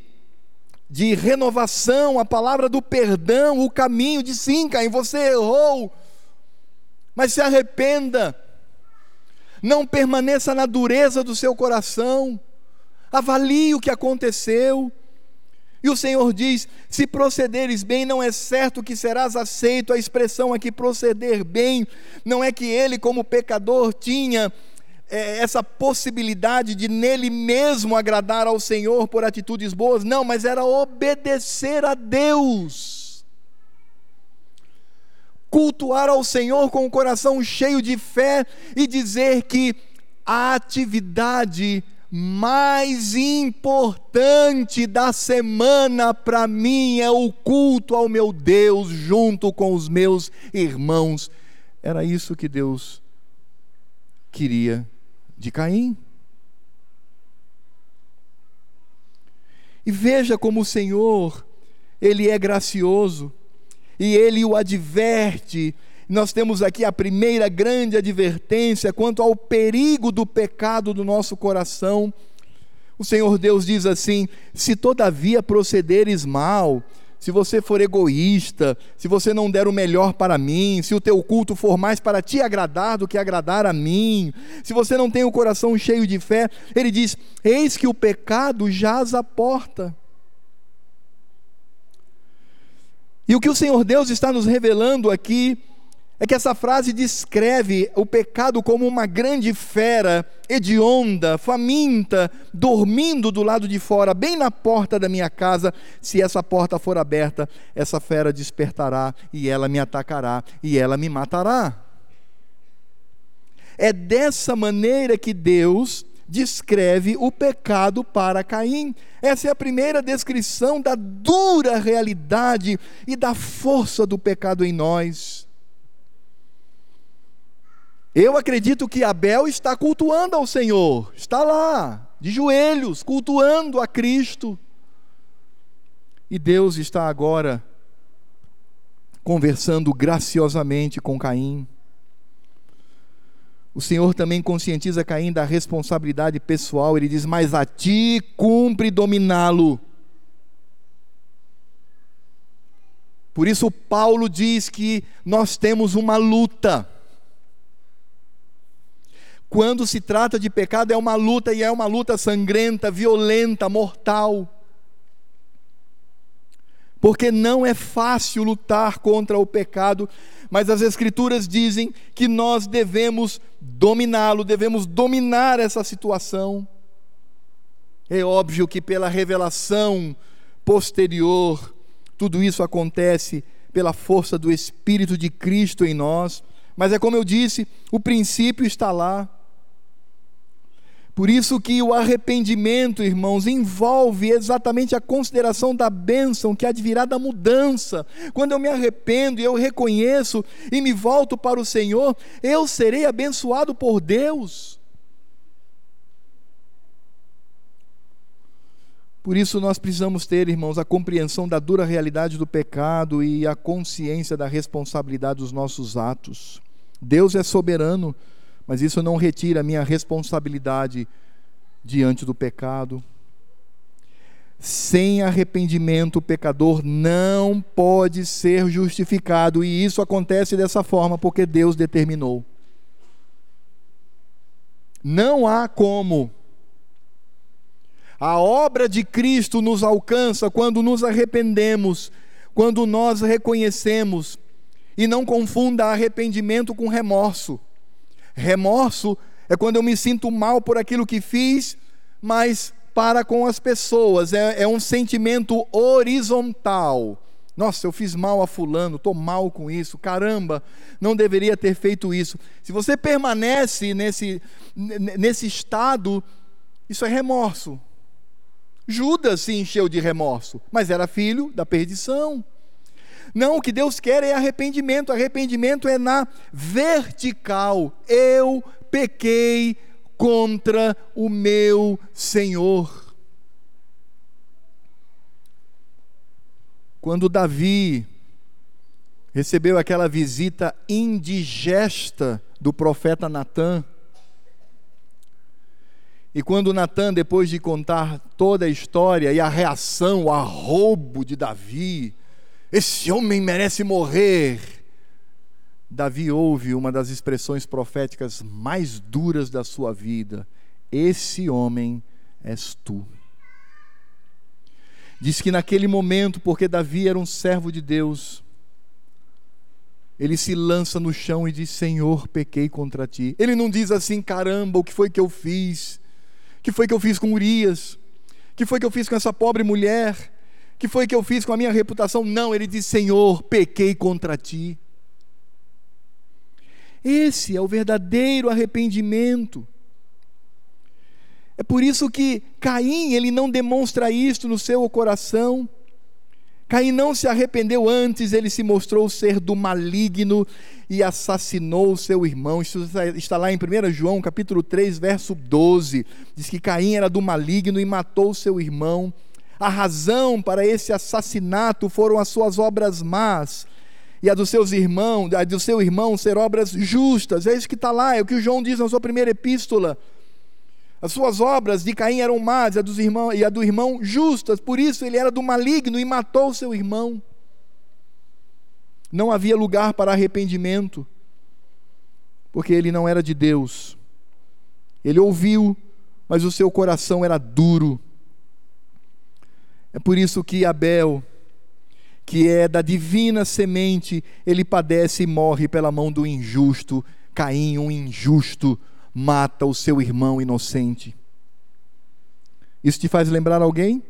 de renovação, a palavra do perdão, o caminho de sim, Caim, você errou, mas se arrependa, não permaneça na dureza do seu coração, avalie o que aconteceu. E o Senhor diz: se procederes bem, não é certo que serás aceito. A expressão aqui, proceder bem, não é que ele, como pecador, tinha é, essa possibilidade de nele mesmo agradar ao Senhor por atitudes boas, não, mas era obedecer a Deus. Cultuar ao Senhor com o coração cheio de fé e dizer que a atividade mais importante da semana para mim é o culto ao meu Deus junto com os meus irmãos. Era isso que Deus queria de Caim. E veja como o Senhor, ele é gracioso e ele o adverte. Nós temos aqui a primeira grande advertência quanto ao perigo do pecado do nosso coração. O Senhor Deus diz assim: se todavia procederes mal, se você for egoísta, se você não der o melhor para mim, se o teu culto for mais para te agradar do que agradar a mim, se você não tem o coração cheio de fé, ele diz: Eis que o pecado jaz à porta. E o que o Senhor Deus está nos revelando aqui é que essa frase descreve o pecado como uma grande fera, hedionda, faminta, dormindo do lado de fora, bem na porta da minha casa. Se essa porta for aberta, essa fera despertará e ela me atacará e ela me matará. É dessa maneira que Deus descreve o pecado para Caim. Essa é a primeira descrição da dura realidade e da força do pecado em nós. Eu acredito que Abel está cultuando ao Senhor, está lá, de joelhos, cultuando a Cristo. E Deus está agora conversando graciosamente com Caim. O Senhor também conscientiza Caim da responsabilidade pessoal. Ele diz: Mas a ti cumpre dominá-lo. Por isso, Paulo diz que nós temos uma luta. Quando se trata de pecado, é uma luta e é uma luta sangrenta, violenta, mortal. Porque não é fácil lutar contra o pecado, mas as Escrituras dizem que nós devemos dominá-lo, devemos dominar essa situação. É óbvio que pela revelação posterior, tudo isso acontece pela força do Espírito de Cristo em nós, mas é como eu disse, o princípio está lá. Por isso que o arrependimento, irmãos, envolve exatamente a consideração da bênção que advirá da mudança. Quando eu me arrependo e eu reconheço e me volto para o Senhor, eu serei abençoado por Deus. Por isso nós precisamos ter, irmãos, a compreensão da dura realidade do pecado e a consciência da responsabilidade dos nossos atos. Deus é soberano mas isso não retira a minha responsabilidade diante do pecado. Sem arrependimento, o pecador não pode ser justificado, e isso acontece dessa forma porque Deus determinou. Não há como. A obra de Cristo nos alcança quando nos arrependemos, quando nós reconhecemos, e não confunda arrependimento com remorso. Remorso é quando eu me sinto mal por aquilo que fiz, mas para com as pessoas. É, é um sentimento horizontal. Nossa, eu fiz mal a fulano, estou mal com isso, caramba, não deveria ter feito isso. Se você permanece nesse, nesse estado, isso é remorso. Judas se encheu de remorso, mas era filho da perdição. Não, o que Deus quer é arrependimento. Arrependimento é na vertical. Eu pequei contra o meu Senhor. Quando Davi recebeu aquela visita indigesta do profeta Natã, E quando Natan, depois de contar toda a história e a reação, o arrobo de Davi, esse homem merece morrer. Davi ouve uma das expressões proféticas mais duras da sua vida: Esse homem és tu. Diz que naquele momento, porque Davi era um servo de Deus, ele se lança no chão e diz: Senhor, pequei contra ti. Ele não diz assim: caramba, o que foi que eu fiz? O que foi que eu fiz com Urias? O que foi que eu fiz com essa pobre mulher? O que foi que eu fiz com a minha reputação? Não, ele diz: Senhor, pequei contra ti. Esse é o verdadeiro arrependimento. É por isso que Caim, ele não demonstra isto no seu coração. Caim não se arrependeu antes, ele se mostrou ser do maligno e assassinou seu irmão. Isso está lá em 1 João, capítulo 3, verso 12. Diz que Caim era do maligno e matou seu irmão. A razão para esse assassinato foram as suas obras más e a dos seus irmãos, a do seu irmão ser obras justas. É isso que está lá, é o que o João diz na sua primeira epístola. As suas obras de Caim eram más, e a, dos irmãos, e a do irmão justas, por isso ele era do maligno e matou seu irmão. Não havia lugar para arrependimento, porque ele não era de Deus. Ele ouviu, mas o seu coração era duro. É por isso que Abel, que é da divina semente, ele padece e morre pela mão do injusto, Caim, um injusto mata o seu irmão inocente. Isso te faz lembrar alguém?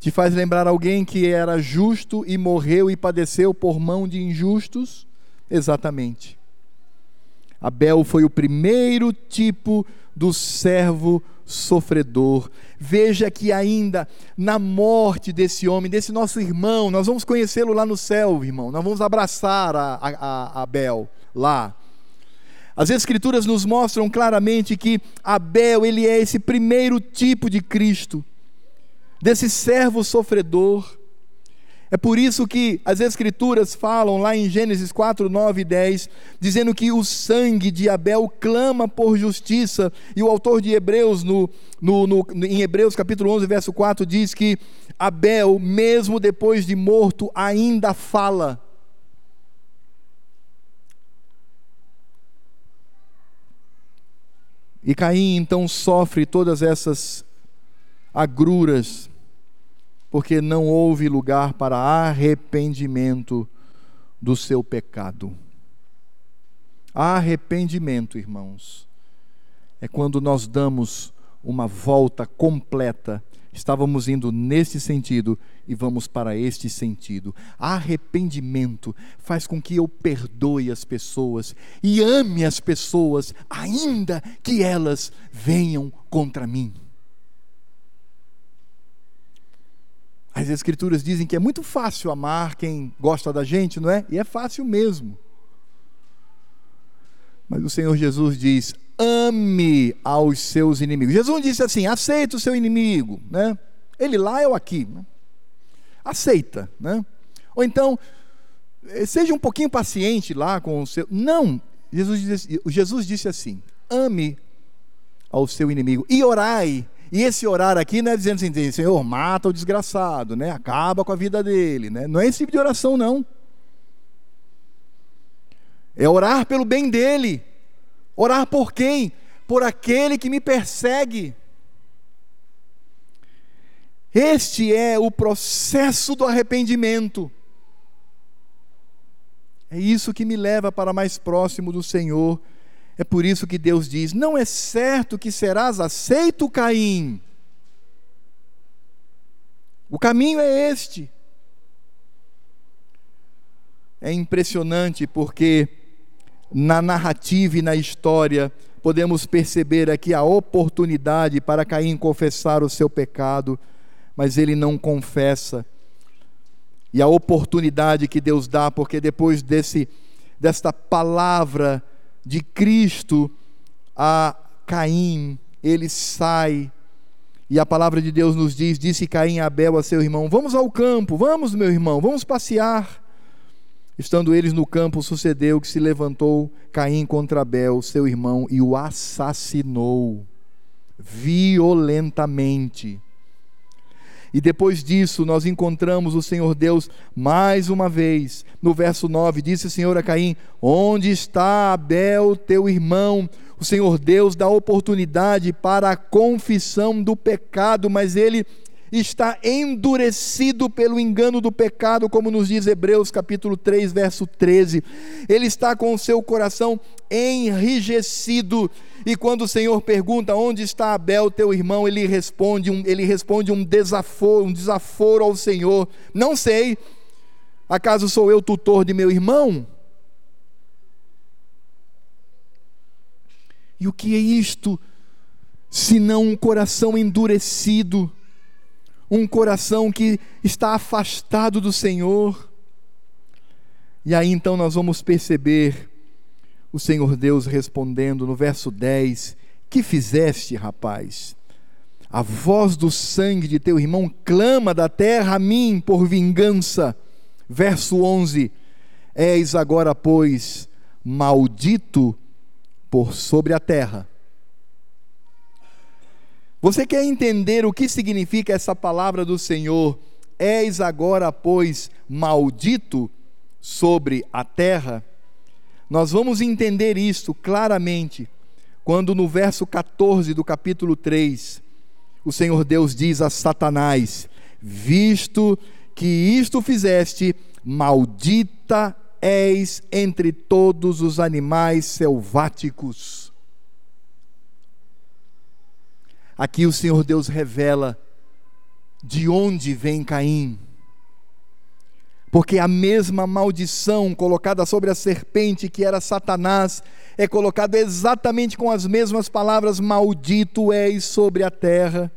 Te faz lembrar alguém que era justo e morreu e padeceu por mão de injustos? Exatamente. Abel foi o primeiro tipo do servo sofredor. Veja que ainda na morte desse homem, desse nosso irmão, nós vamos conhecê-lo lá no céu, irmão. Nós vamos abraçar a, a, a Abel lá. As escrituras nos mostram claramente que Abel, ele é esse primeiro tipo de Cristo, desse servo sofredor. É por isso que as escrituras falam lá em Gênesis 4, 9 e 10, dizendo que o sangue de Abel clama por justiça, e o autor de Hebreus, no, no, no, em Hebreus capítulo 11, verso 4, diz que Abel, mesmo depois de morto, ainda fala. E Caim então sofre todas essas agruras, porque não houve lugar para arrependimento do seu pecado. Arrependimento, irmãos, é quando nós damos uma volta completa Estávamos indo nesse sentido e vamos para este sentido. Arrependimento faz com que eu perdoe as pessoas e ame as pessoas, ainda que elas venham contra mim. As Escrituras dizem que é muito fácil amar quem gosta da gente, não é? E é fácil mesmo. Mas o Senhor Jesus diz: ame aos seus inimigos. Jesus disse assim, aceita o seu inimigo, né? Ele lá, eu aqui. Né? Aceita, né? Ou então, eh, seja um pouquinho paciente lá com o seu. Não, Jesus disse, Jesus disse assim: ame ao seu inimigo e orai. E esse orar aqui não é dizendo assim, Senhor, mata o desgraçado, né? Acaba com a vida dele, né? Não é esse tipo de oração, não. É orar pelo bem dele. Orar por quem? Por aquele que me persegue. Este é o processo do arrependimento. É isso que me leva para mais próximo do Senhor. É por isso que Deus diz: Não é certo que serás aceito, Caim. O caminho é este. É impressionante porque na narrativa e na história, podemos perceber aqui a oportunidade para Caim confessar o seu pecado, mas ele não confessa. E a oportunidade que Deus dá, porque depois desse desta palavra de Cristo a Caim, ele sai e a palavra de Deus nos diz: disse Caim a Abel a seu irmão: Vamos ao campo, vamos, meu irmão, vamos passear. Estando eles no campo, sucedeu que se levantou Caim contra Abel, seu irmão, e o assassinou violentamente. E depois disso, nós encontramos o Senhor Deus mais uma vez. No verso 9, disse o Senhor a Caim: Onde está Abel, teu irmão? O Senhor Deus dá oportunidade para a confissão do pecado, mas ele está endurecido pelo engano do pecado, como nos diz Hebreus capítulo 3, verso 13. Ele está com o seu coração enrijecido. E quando o Senhor pergunta onde está Abel, teu irmão, ele responde um, ele responde um desaforo, um desaforo ao Senhor. Não sei. Acaso sou eu tutor de meu irmão? E o que é isto, senão um coração endurecido? Um coração que está afastado do Senhor. E aí então nós vamos perceber o Senhor Deus respondendo no verso 10: Que fizeste, rapaz? A voz do sangue de teu irmão clama da terra a mim por vingança. Verso 11: És agora, pois, maldito por sobre a terra você quer entender o que significa essa palavra do Senhor? És agora, pois, maldito sobre a terra? Nós vamos entender isso claramente quando no verso 14 do capítulo 3, o Senhor Deus diz a Satanás: Visto que isto fizeste, maldita és entre todos os animais selváticos. Aqui o Senhor Deus revela de onde vem Caim. Porque a mesma maldição colocada sobre a serpente, que era Satanás, é colocada exatamente com as mesmas palavras: Maldito és sobre a terra.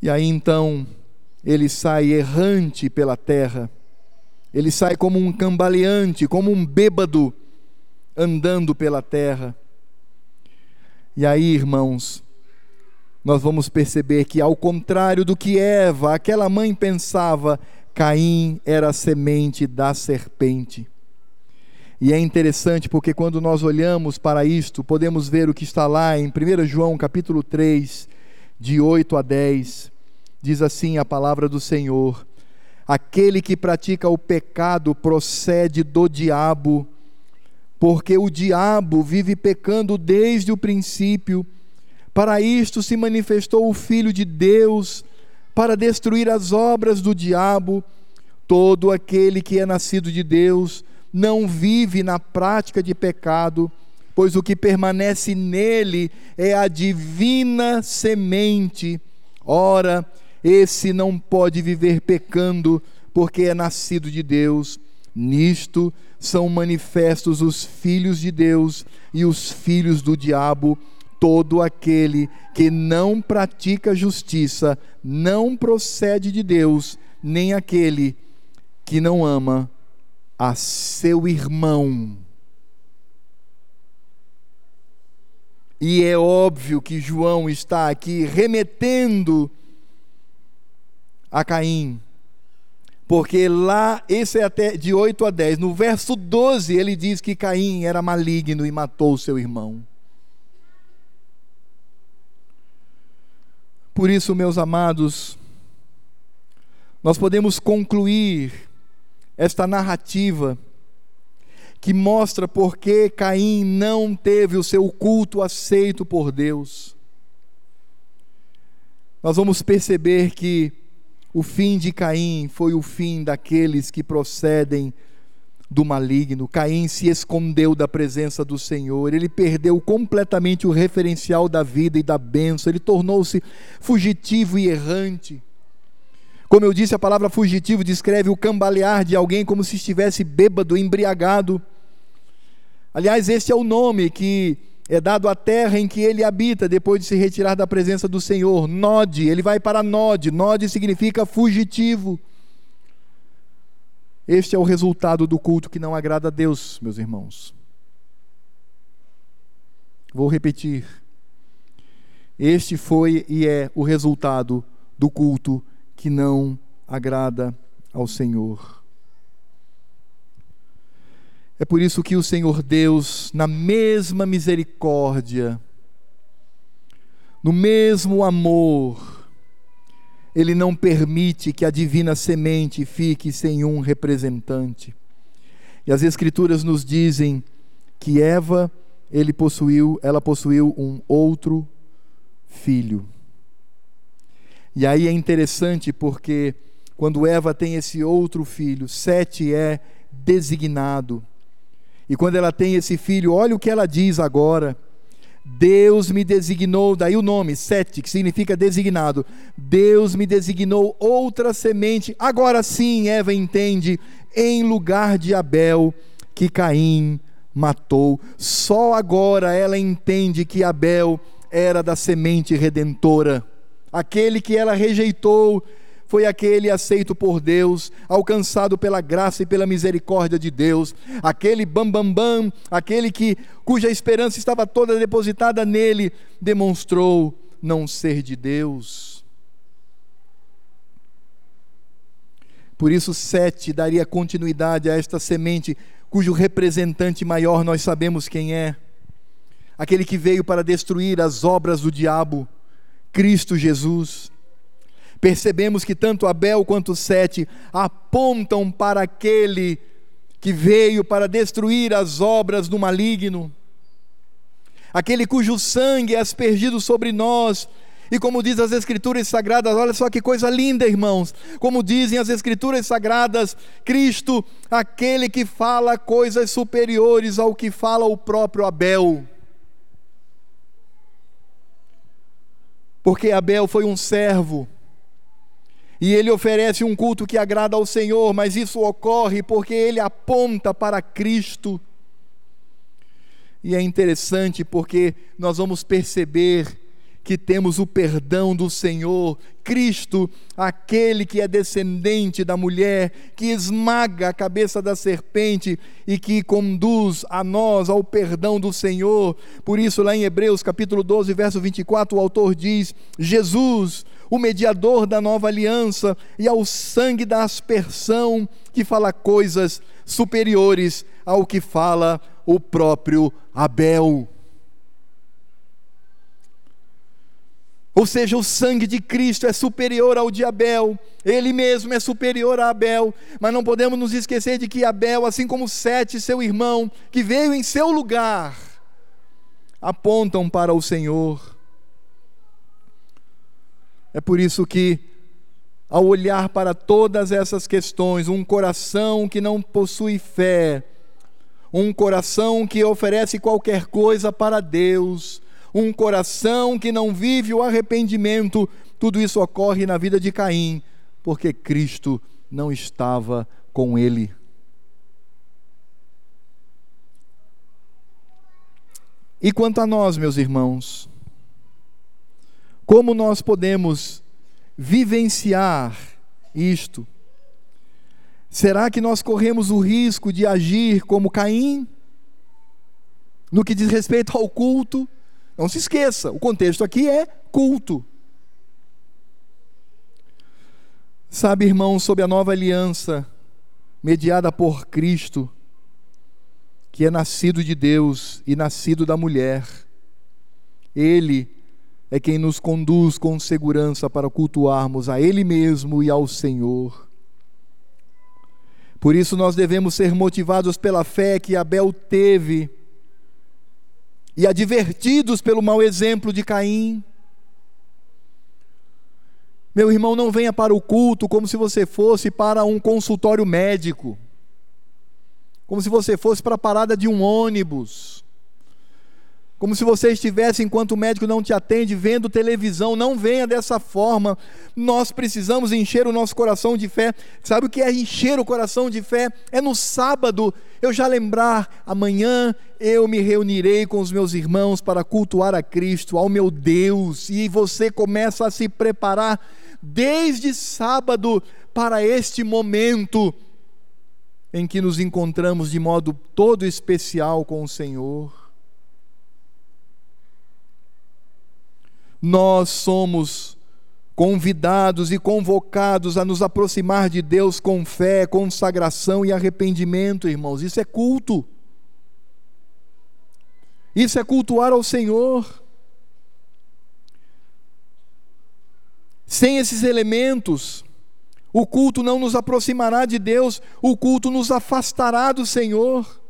E aí então ele sai errante pela terra, ele sai como um cambaleante, como um bêbado, andando pela terra. E aí, irmãos, nós vamos perceber que, ao contrário do que Eva, aquela mãe pensava, Caim era a semente da serpente. E é interessante porque quando nós olhamos para isto, podemos ver o que está lá em 1 João capítulo 3, de 8 a 10. Diz assim a palavra do Senhor: Aquele que pratica o pecado procede do diabo porque o diabo vive pecando desde o princípio. Para isto se manifestou o Filho de Deus, para destruir as obras do diabo. Todo aquele que é nascido de Deus não vive na prática de pecado, pois o que permanece nele é a divina semente. Ora, esse não pode viver pecando, porque é nascido de Deus. Nisto são manifestos os filhos de Deus e os filhos do diabo. Todo aquele que não pratica justiça não procede de Deus, nem aquele que não ama a seu irmão. E é óbvio que João está aqui remetendo a Caim, porque lá, esse é até de 8 a 10, no verso 12, ele diz que Caim era maligno e matou seu irmão. Por isso, meus amados, nós podemos concluir esta narrativa que mostra por que Caim não teve o seu culto aceito por Deus. Nós vamos perceber que o fim de Caim foi o fim daqueles que procedem do maligno. Caim se escondeu da presença do Senhor, ele perdeu completamente o referencial da vida e da bênção, ele tornou-se fugitivo e errante. Como eu disse, a palavra fugitivo descreve o cambalear de alguém como se estivesse bêbado, embriagado. Aliás, este é o nome que é dado à terra em que ele habita depois de se retirar da presença do Senhor. Nod, ele vai para Nod. Nod significa fugitivo. Este é o resultado do culto que não agrada a Deus, meus irmãos. Vou repetir. Este foi e é o resultado do culto que não agrada ao Senhor. É por isso que o Senhor Deus, na mesma misericórdia, no mesmo amor, Ele não permite que a divina semente fique sem um representante. E as Escrituras nos dizem que Eva, ele possuiu, ela possuiu um outro filho. E aí é interessante porque quando Eva tem esse outro filho, Sete é designado. E quando ela tem esse filho, olha o que ela diz agora. Deus me designou, daí o nome, Sete, que significa designado. Deus me designou outra semente. Agora sim, Eva entende, em lugar de Abel, que Caim matou. Só agora ela entende que Abel era da semente redentora. Aquele que ela rejeitou foi aquele aceito por Deus, alcançado pela graça e pela misericórdia de Deus, aquele bambambam, bam, bam, aquele que cuja esperança estava toda depositada nele, demonstrou não ser de Deus. Por isso, Sete daria continuidade a esta semente, cujo representante maior nós sabemos quem é aquele que veio para destruir as obras do diabo, Cristo Jesus. Percebemos que tanto Abel quanto Sete apontam para aquele que veio para destruir as obras do maligno, aquele cujo sangue é aspergido sobre nós e como diz as Escrituras Sagradas, olha só que coisa linda, irmãos. Como dizem as Escrituras Sagradas, Cristo, aquele que fala coisas superiores ao que fala o próprio Abel. porque Abel foi um servo. E ele oferece um culto que agrada ao Senhor, mas isso ocorre porque ele aponta para Cristo. E é interessante porque nós vamos perceber que temos o perdão do Senhor, Cristo, aquele que é descendente da mulher, que esmaga a cabeça da serpente e que conduz a nós ao perdão do Senhor. Por isso, lá em Hebreus capítulo 12, verso 24, o autor diz: Jesus, o mediador da nova aliança, e ao sangue da aspersão, que fala coisas superiores ao que fala o próprio Abel. Ou seja, o sangue de Cristo é superior ao de Abel, ele mesmo é superior a Abel, mas não podemos nos esquecer de que Abel, assim como Sete, seu irmão, que veio em seu lugar, apontam para o Senhor. É por isso que, ao olhar para todas essas questões, um coração que não possui fé, um coração que oferece qualquer coisa para Deus, um coração que não vive o arrependimento, tudo isso ocorre na vida de Caim, porque Cristo não estava com ele. E quanto a nós, meus irmãos, como nós podemos vivenciar isto? Será que nós corremos o risco de agir como Caim? No que diz respeito ao culto, não se esqueça, o contexto aqui é culto. Sabe, irmão, sob a nova aliança, mediada por Cristo, que é nascido de Deus e nascido da mulher, Ele é quem nos conduz com segurança para cultuarmos a Ele mesmo e ao Senhor. Por isso nós devemos ser motivados pela fé que Abel teve e advertidos pelo mau exemplo de Caim. Meu irmão, não venha para o culto como se você fosse para um consultório médico, como se você fosse para a parada de um ônibus como se você estivesse, enquanto o médico não te atende, vendo televisão. Não venha dessa forma. Nós precisamos encher o nosso coração de fé. Sabe o que é encher o coração de fé? É no sábado eu já lembrar: amanhã eu me reunirei com os meus irmãos para cultuar a Cristo, ao meu Deus. E você começa a se preparar desde sábado para este momento em que nos encontramos de modo todo especial com o Senhor. Nós somos convidados e convocados a nos aproximar de Deus com fé, consagração e arrependimento, irmãos. Isso é culto. Isso é cultuar ao Senhor. Sem esses elementos, o culto não nos aproximará de Deus, o culto nos afastará do Senhor.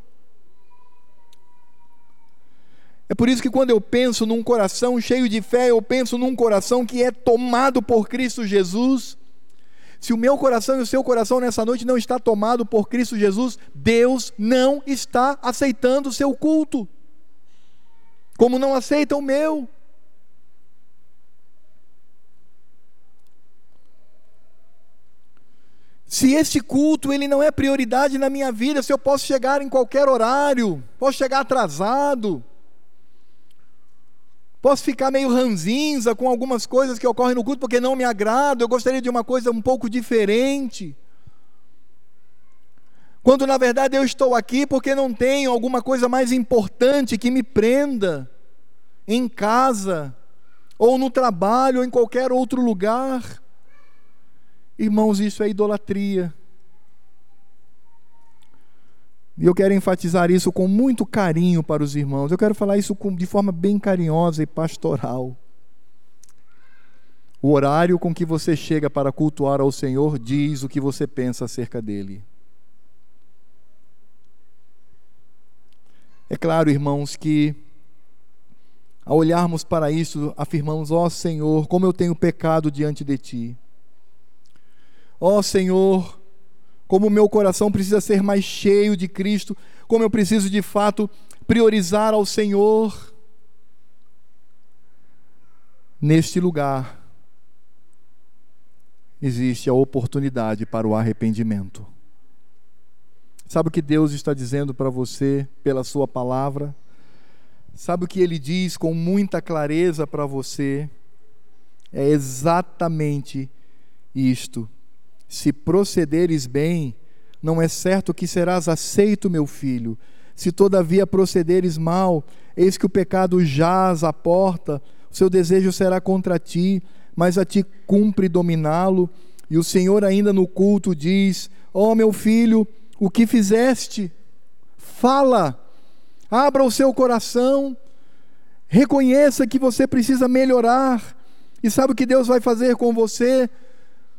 É por isso que quando eu penso num coração cheio de fé, eu penso num coração que é tomado por Cristo Jesus. Se o meu coração e o seu coração nessa noite não está tomado por Cristo Jesus, Deus não está aceitando o seu culto. Como não aceita o meu. Se este culto ele não é prioridade na minha vida, se eu posso chegar em qualquer horário, posso chegar atrasado, posso ficar meio ranzinza com algumas coisas que ocorrem no culto porque não me agrada, eu gostaria de uma coisa um pouco diferente. Quando na verdade eu estou aqui porque não tenho alguma coisa mais importante que me prenda em casa, ou no trabalho, ou em qualquer outro lugar. Irmãos, isso é idolatria. E eu quero enfatizar isso com muito carinho para os irmãos. Eu quero falar isso de forma bem carinhosa e pastoral. O horário com que você chega para cultuar ao Senhor diz o que você pensa acerca dele. É claro, irmãos, que ao olharmos para isso, afirmamos: Ó oh, Senhor, como eu tenho pecado diante de ti. Ó oh, Senhor, como o meu coração precisa ser mais cheio de Cristo, como eu preciso de fato priorizar ao Senhor. Neste lugar existe a oportunidade para o arrependimento. Sabe o que Deus está dizendo para você pela Sua palavra? Sabe o que Ele diz com muita clareza para você? É exatamente isto se procederes bem, não é certo que serás aceito, meu filho. Se todavia procederes mal, eis que o pecado jaz à porta, o seu desejo será contra ti, mas a ti cumpre dominá-lo. E o Senhor, ainda no culto, diz: Ó oh, meu filho, o que fizeste? Fala, abra o seu coração, reconheça que você precisa melhorar. E sabe o que Deus vai fazer com você?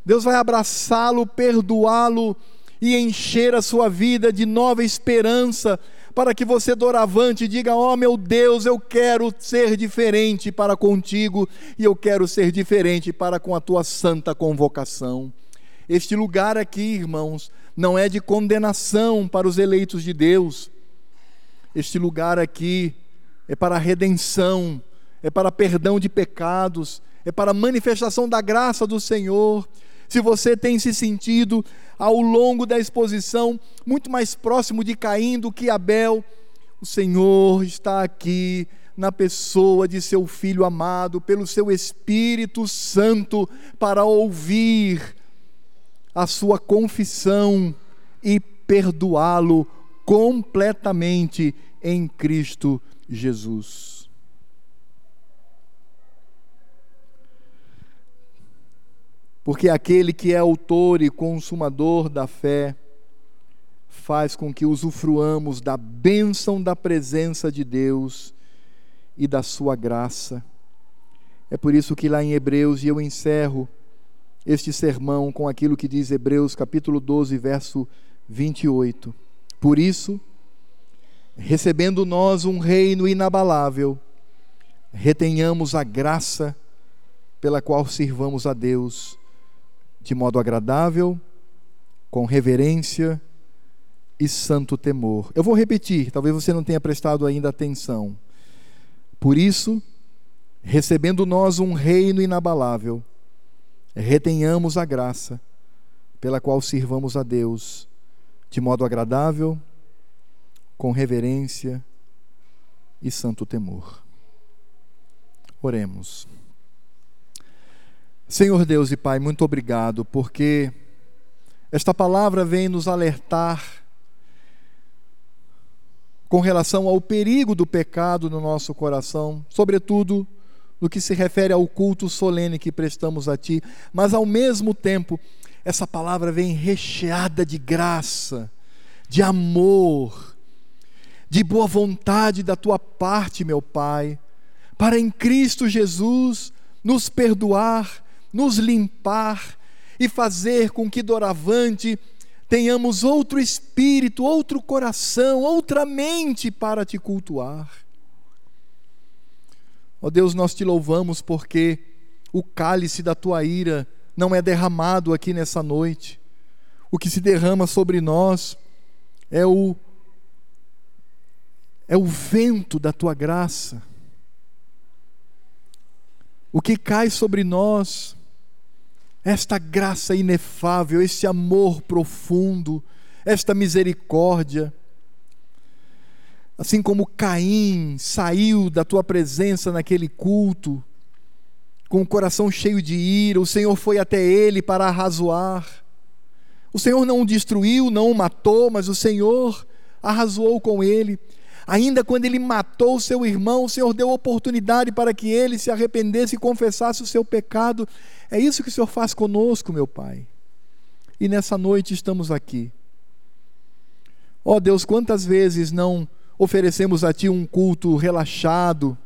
Deus vai abraçá-lo, perdoá-lo e encher a sua vida de nova esperança, para que você doravante diga: Ó oh, meu Deus, eu quero ser diferente para contigo e eu quero ser diferente para com a tua santa convocação. Este lugar aqui, irmãos, não é de condenação para os eleitos de Deus. Este lugar aqui é para redenção, é para perdão de pecados, é para manifestação da graça do Senhor se você tem se sentido ao longo da exposição muito mais próximo de Caim do que Abel, o Senhor está aqui na pessoa de seu filho amado, pelo seu Espírito Santo, para ouvir a sua confissão e perdoá-lo completamente em Cristo Jesus. Porque aquele que é autor e consumador da fé faz com que usufruamos da bênção da presença de Deus e da sua graça. É por isso que lá em Hebreus, e eu encerro este sermão com aquilo que diz Hebreus capítulo 12, verso 28. Por isso, recebendo nós um reino inabalável, retenhamos a graça pela qual sirvamos a Deus de modo agradável, com reverência e santo temor. Eu vou repetir, talvez você não tenha prestado ainda atenção. Por isso, recebendo nós um reino inabalável, retenhamos a graça pela qual sirvamos a Deus de modo agradável, com reverência e santo temor. Oremos. Senhor Deus e Pai, muito obrigado, porque esta palavra vem nos alertar com relação ao perigo do pecado no nosso coração, sobretudo no que se refere ao culto solene que prestamos a Ti, mas ao mesmo tempo, essa palavra vem recheada de graça, de amor, de boa vontade da tua parte, meu Pai, para em Cristo Jesus nos perdoar, nos limpar e fazer com que doravante tenhamos outro espírito, outro coração, outra mente para te cultuar. Ó Deus, nós te louvamos porque o cálice da tua ira não é derramado aqui nessa noite. O que se derrama sobre nós é o é o vento da tua graça. O que cai sobre nós, esta graça inefável, este amor profundo, esta misericórdia. Assim como Caim saiu da tua presença naquele culto, com o coração cheio de ira, o Senhor foi até ele para arrazoar. O Senhor não o destruiu, não o matou, mas o Senhor arrazoou com ele. Ainda quando ele matou seu irmão, o Senhor deu oportunidade para que ele se arrependesse e confessasse o seu pecado. É isso que o Senhor faz conosco, meu Pai. E nessa noite estamos aqui. Ó oh Deus, quantas vezes não oferecemos a Ti um culto relaxado,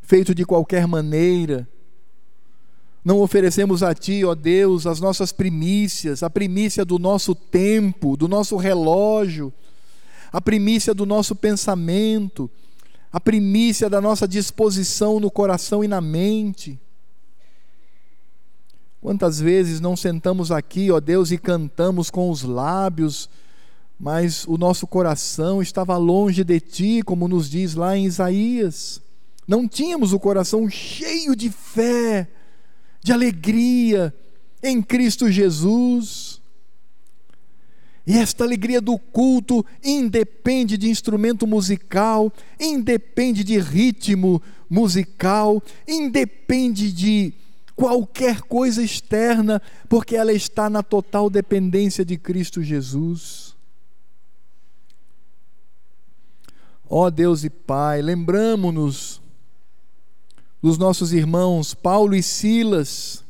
feito de qualquer maneira. Não oferecemos a Ti, ó Deus, as nossas primícias, a primícia do nosso tempo, do nosso relógio, a primícia do nosso pensamento, a primícia da nossa disposição no coração e na mente. Quantas vezes não sentamos aqui, ó Deus, e cantamos com os lábios, mas o nosso coração estava longe de ti, como nos diz lá em Isaías. Não tínhamos o coração cheio de fé, de alegria em Cristo Jesus. E esta alegria do culto independe de instrumento musical, independe de ritmo musical, independe de qualquer coisa externa, porque ela está na total dependência de Cristo Jesus. Ó oh Deus e Pai, lembramos-nos dos nossos irmãos Paulo e Silas,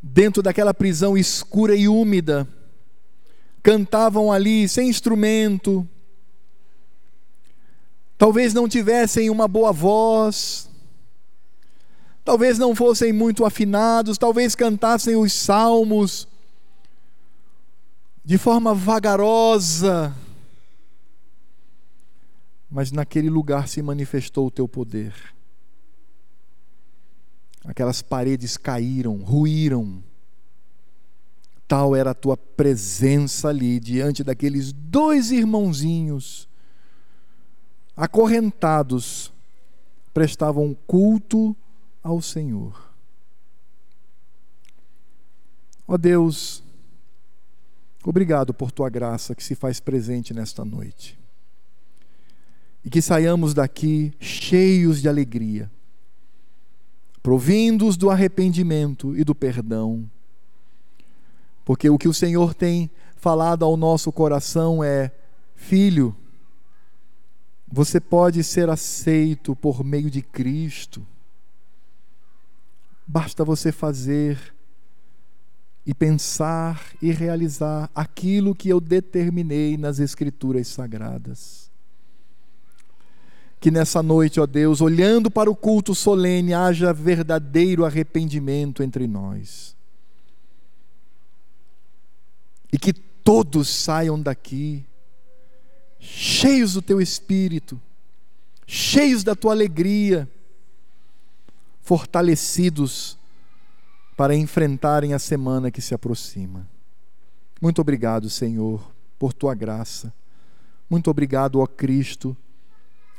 dentro daquela prisão escura e úmida, cantavam ali sem instrumento, talvez não tivessem uma boa voz, talvez não fossem muito afinados, talvez cantassem os salmos de forma vagarosa, mas naquele lugar se manifestou o teu poder. Aquelas paredes caíram, ruíram, Tal era a tua presença ali, diante daqueles dois irmãozinhos, acorrentados, prestavam culto ao Senhor. Ó Deus, obrigado por tua graça que se faz presente nesta noite. E que saiamos daqui cheios de alegria, provindos do arrependimento e do perdão porque o que o Senhor tem falado ao nosso coração é: filho, você pode ser aceito por meio de Cristo. Basta você fazer e pensar e realizar aquilo que eu determinei nas Escrituras Sagradas. Que nessa noite, ó Deus, olhando para o culto solene, haja verdadeiro arrependimento entre nós e que todos saiam daqui cheios do teu espírito, cheios da tua alegria, fortalecidos para enfrentarem a semana que se aproxima. Muito obrigado, Senhor, por tua graça. Muito obrigado, ó Cristo,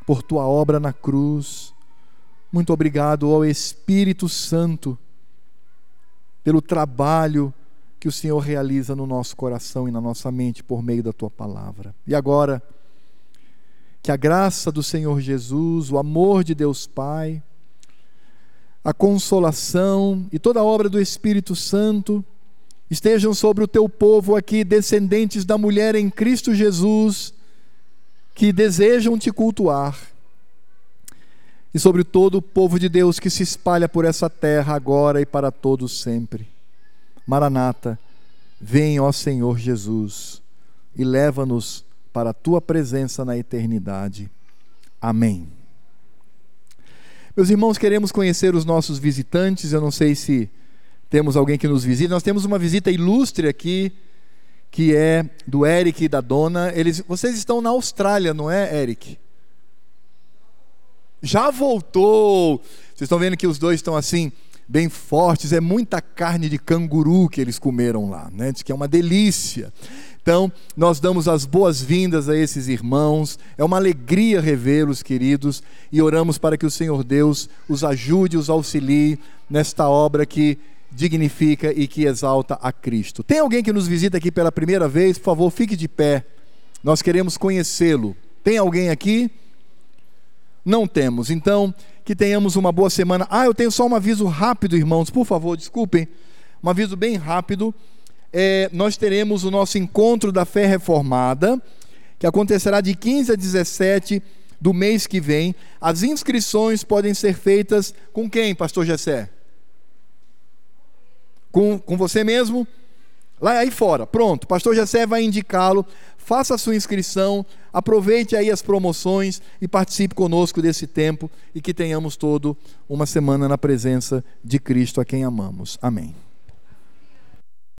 por tua obra na cruz. Muito obrigado, ó Espírito Santo, pelo trabalho que o Senhor realiza no nosso coração e na nossa mente por meio da tua palavra. E agora, que a graça do Senhor Jesus, o amor de Deus Pai, a consolação e toda a obra do Espírito Santo estejam sobre o teu povo aqui, descendentes da mulher em Cristo Jesus, que desejam te cultuar, e sobre todo o povo de Deus que se espalha por essa terra agora e para todos sempre. Maranata, vem, ó Senhor Jesus, e leva-nos para a tua presença na eternidade. Amém. Meus irmãos, queremos conhecer os nossos visitantes. Eu não sei se temos alguém que nos visita. Nós temos uma visita ilustre aqui, que é do Eric e da Dona. Eles, vocês estão na Austrália, não é, Eric? Já voltou. Vocês estão vendo que os dois estão assim, bem fortes. É muita carne de canguru que eles comeram lá, né? Diz que é uma delícia. Então, nós damos as boas-vindas a esses irmãos. É uma alegria revê-los, queridos, e oramos para que o Senhor Deus os ajude, os auxilie nesta obra que dignifica e que exalta a Cristo. Tem alguém que nos visita aqui pela primeira vez? Por favor, fique de pé. Nós queremos conhecê-lo. Tem alguém aqui? Não temos. Então, que tenhamos uma boa semana. Ah, eu tenho só um aviso rápido, irmãos, por favor, desculpem. Um aviso bem rápido é, nós teremos o nosso encontro da fé reformada, que acontecerá de 15 a 17 do mês que vem. As inscrições podem ser feitas com quem, pastor Gessé? Com, com você mesmo? Lá aí fora, pronto. Pastor Gessé vai indicá-lo. Faça a sua inscrição, aproveite aí as promoções e participe conosco desse tempo e que tenhamos todo uma semana na presença de Cristo a quem amamos. Amém.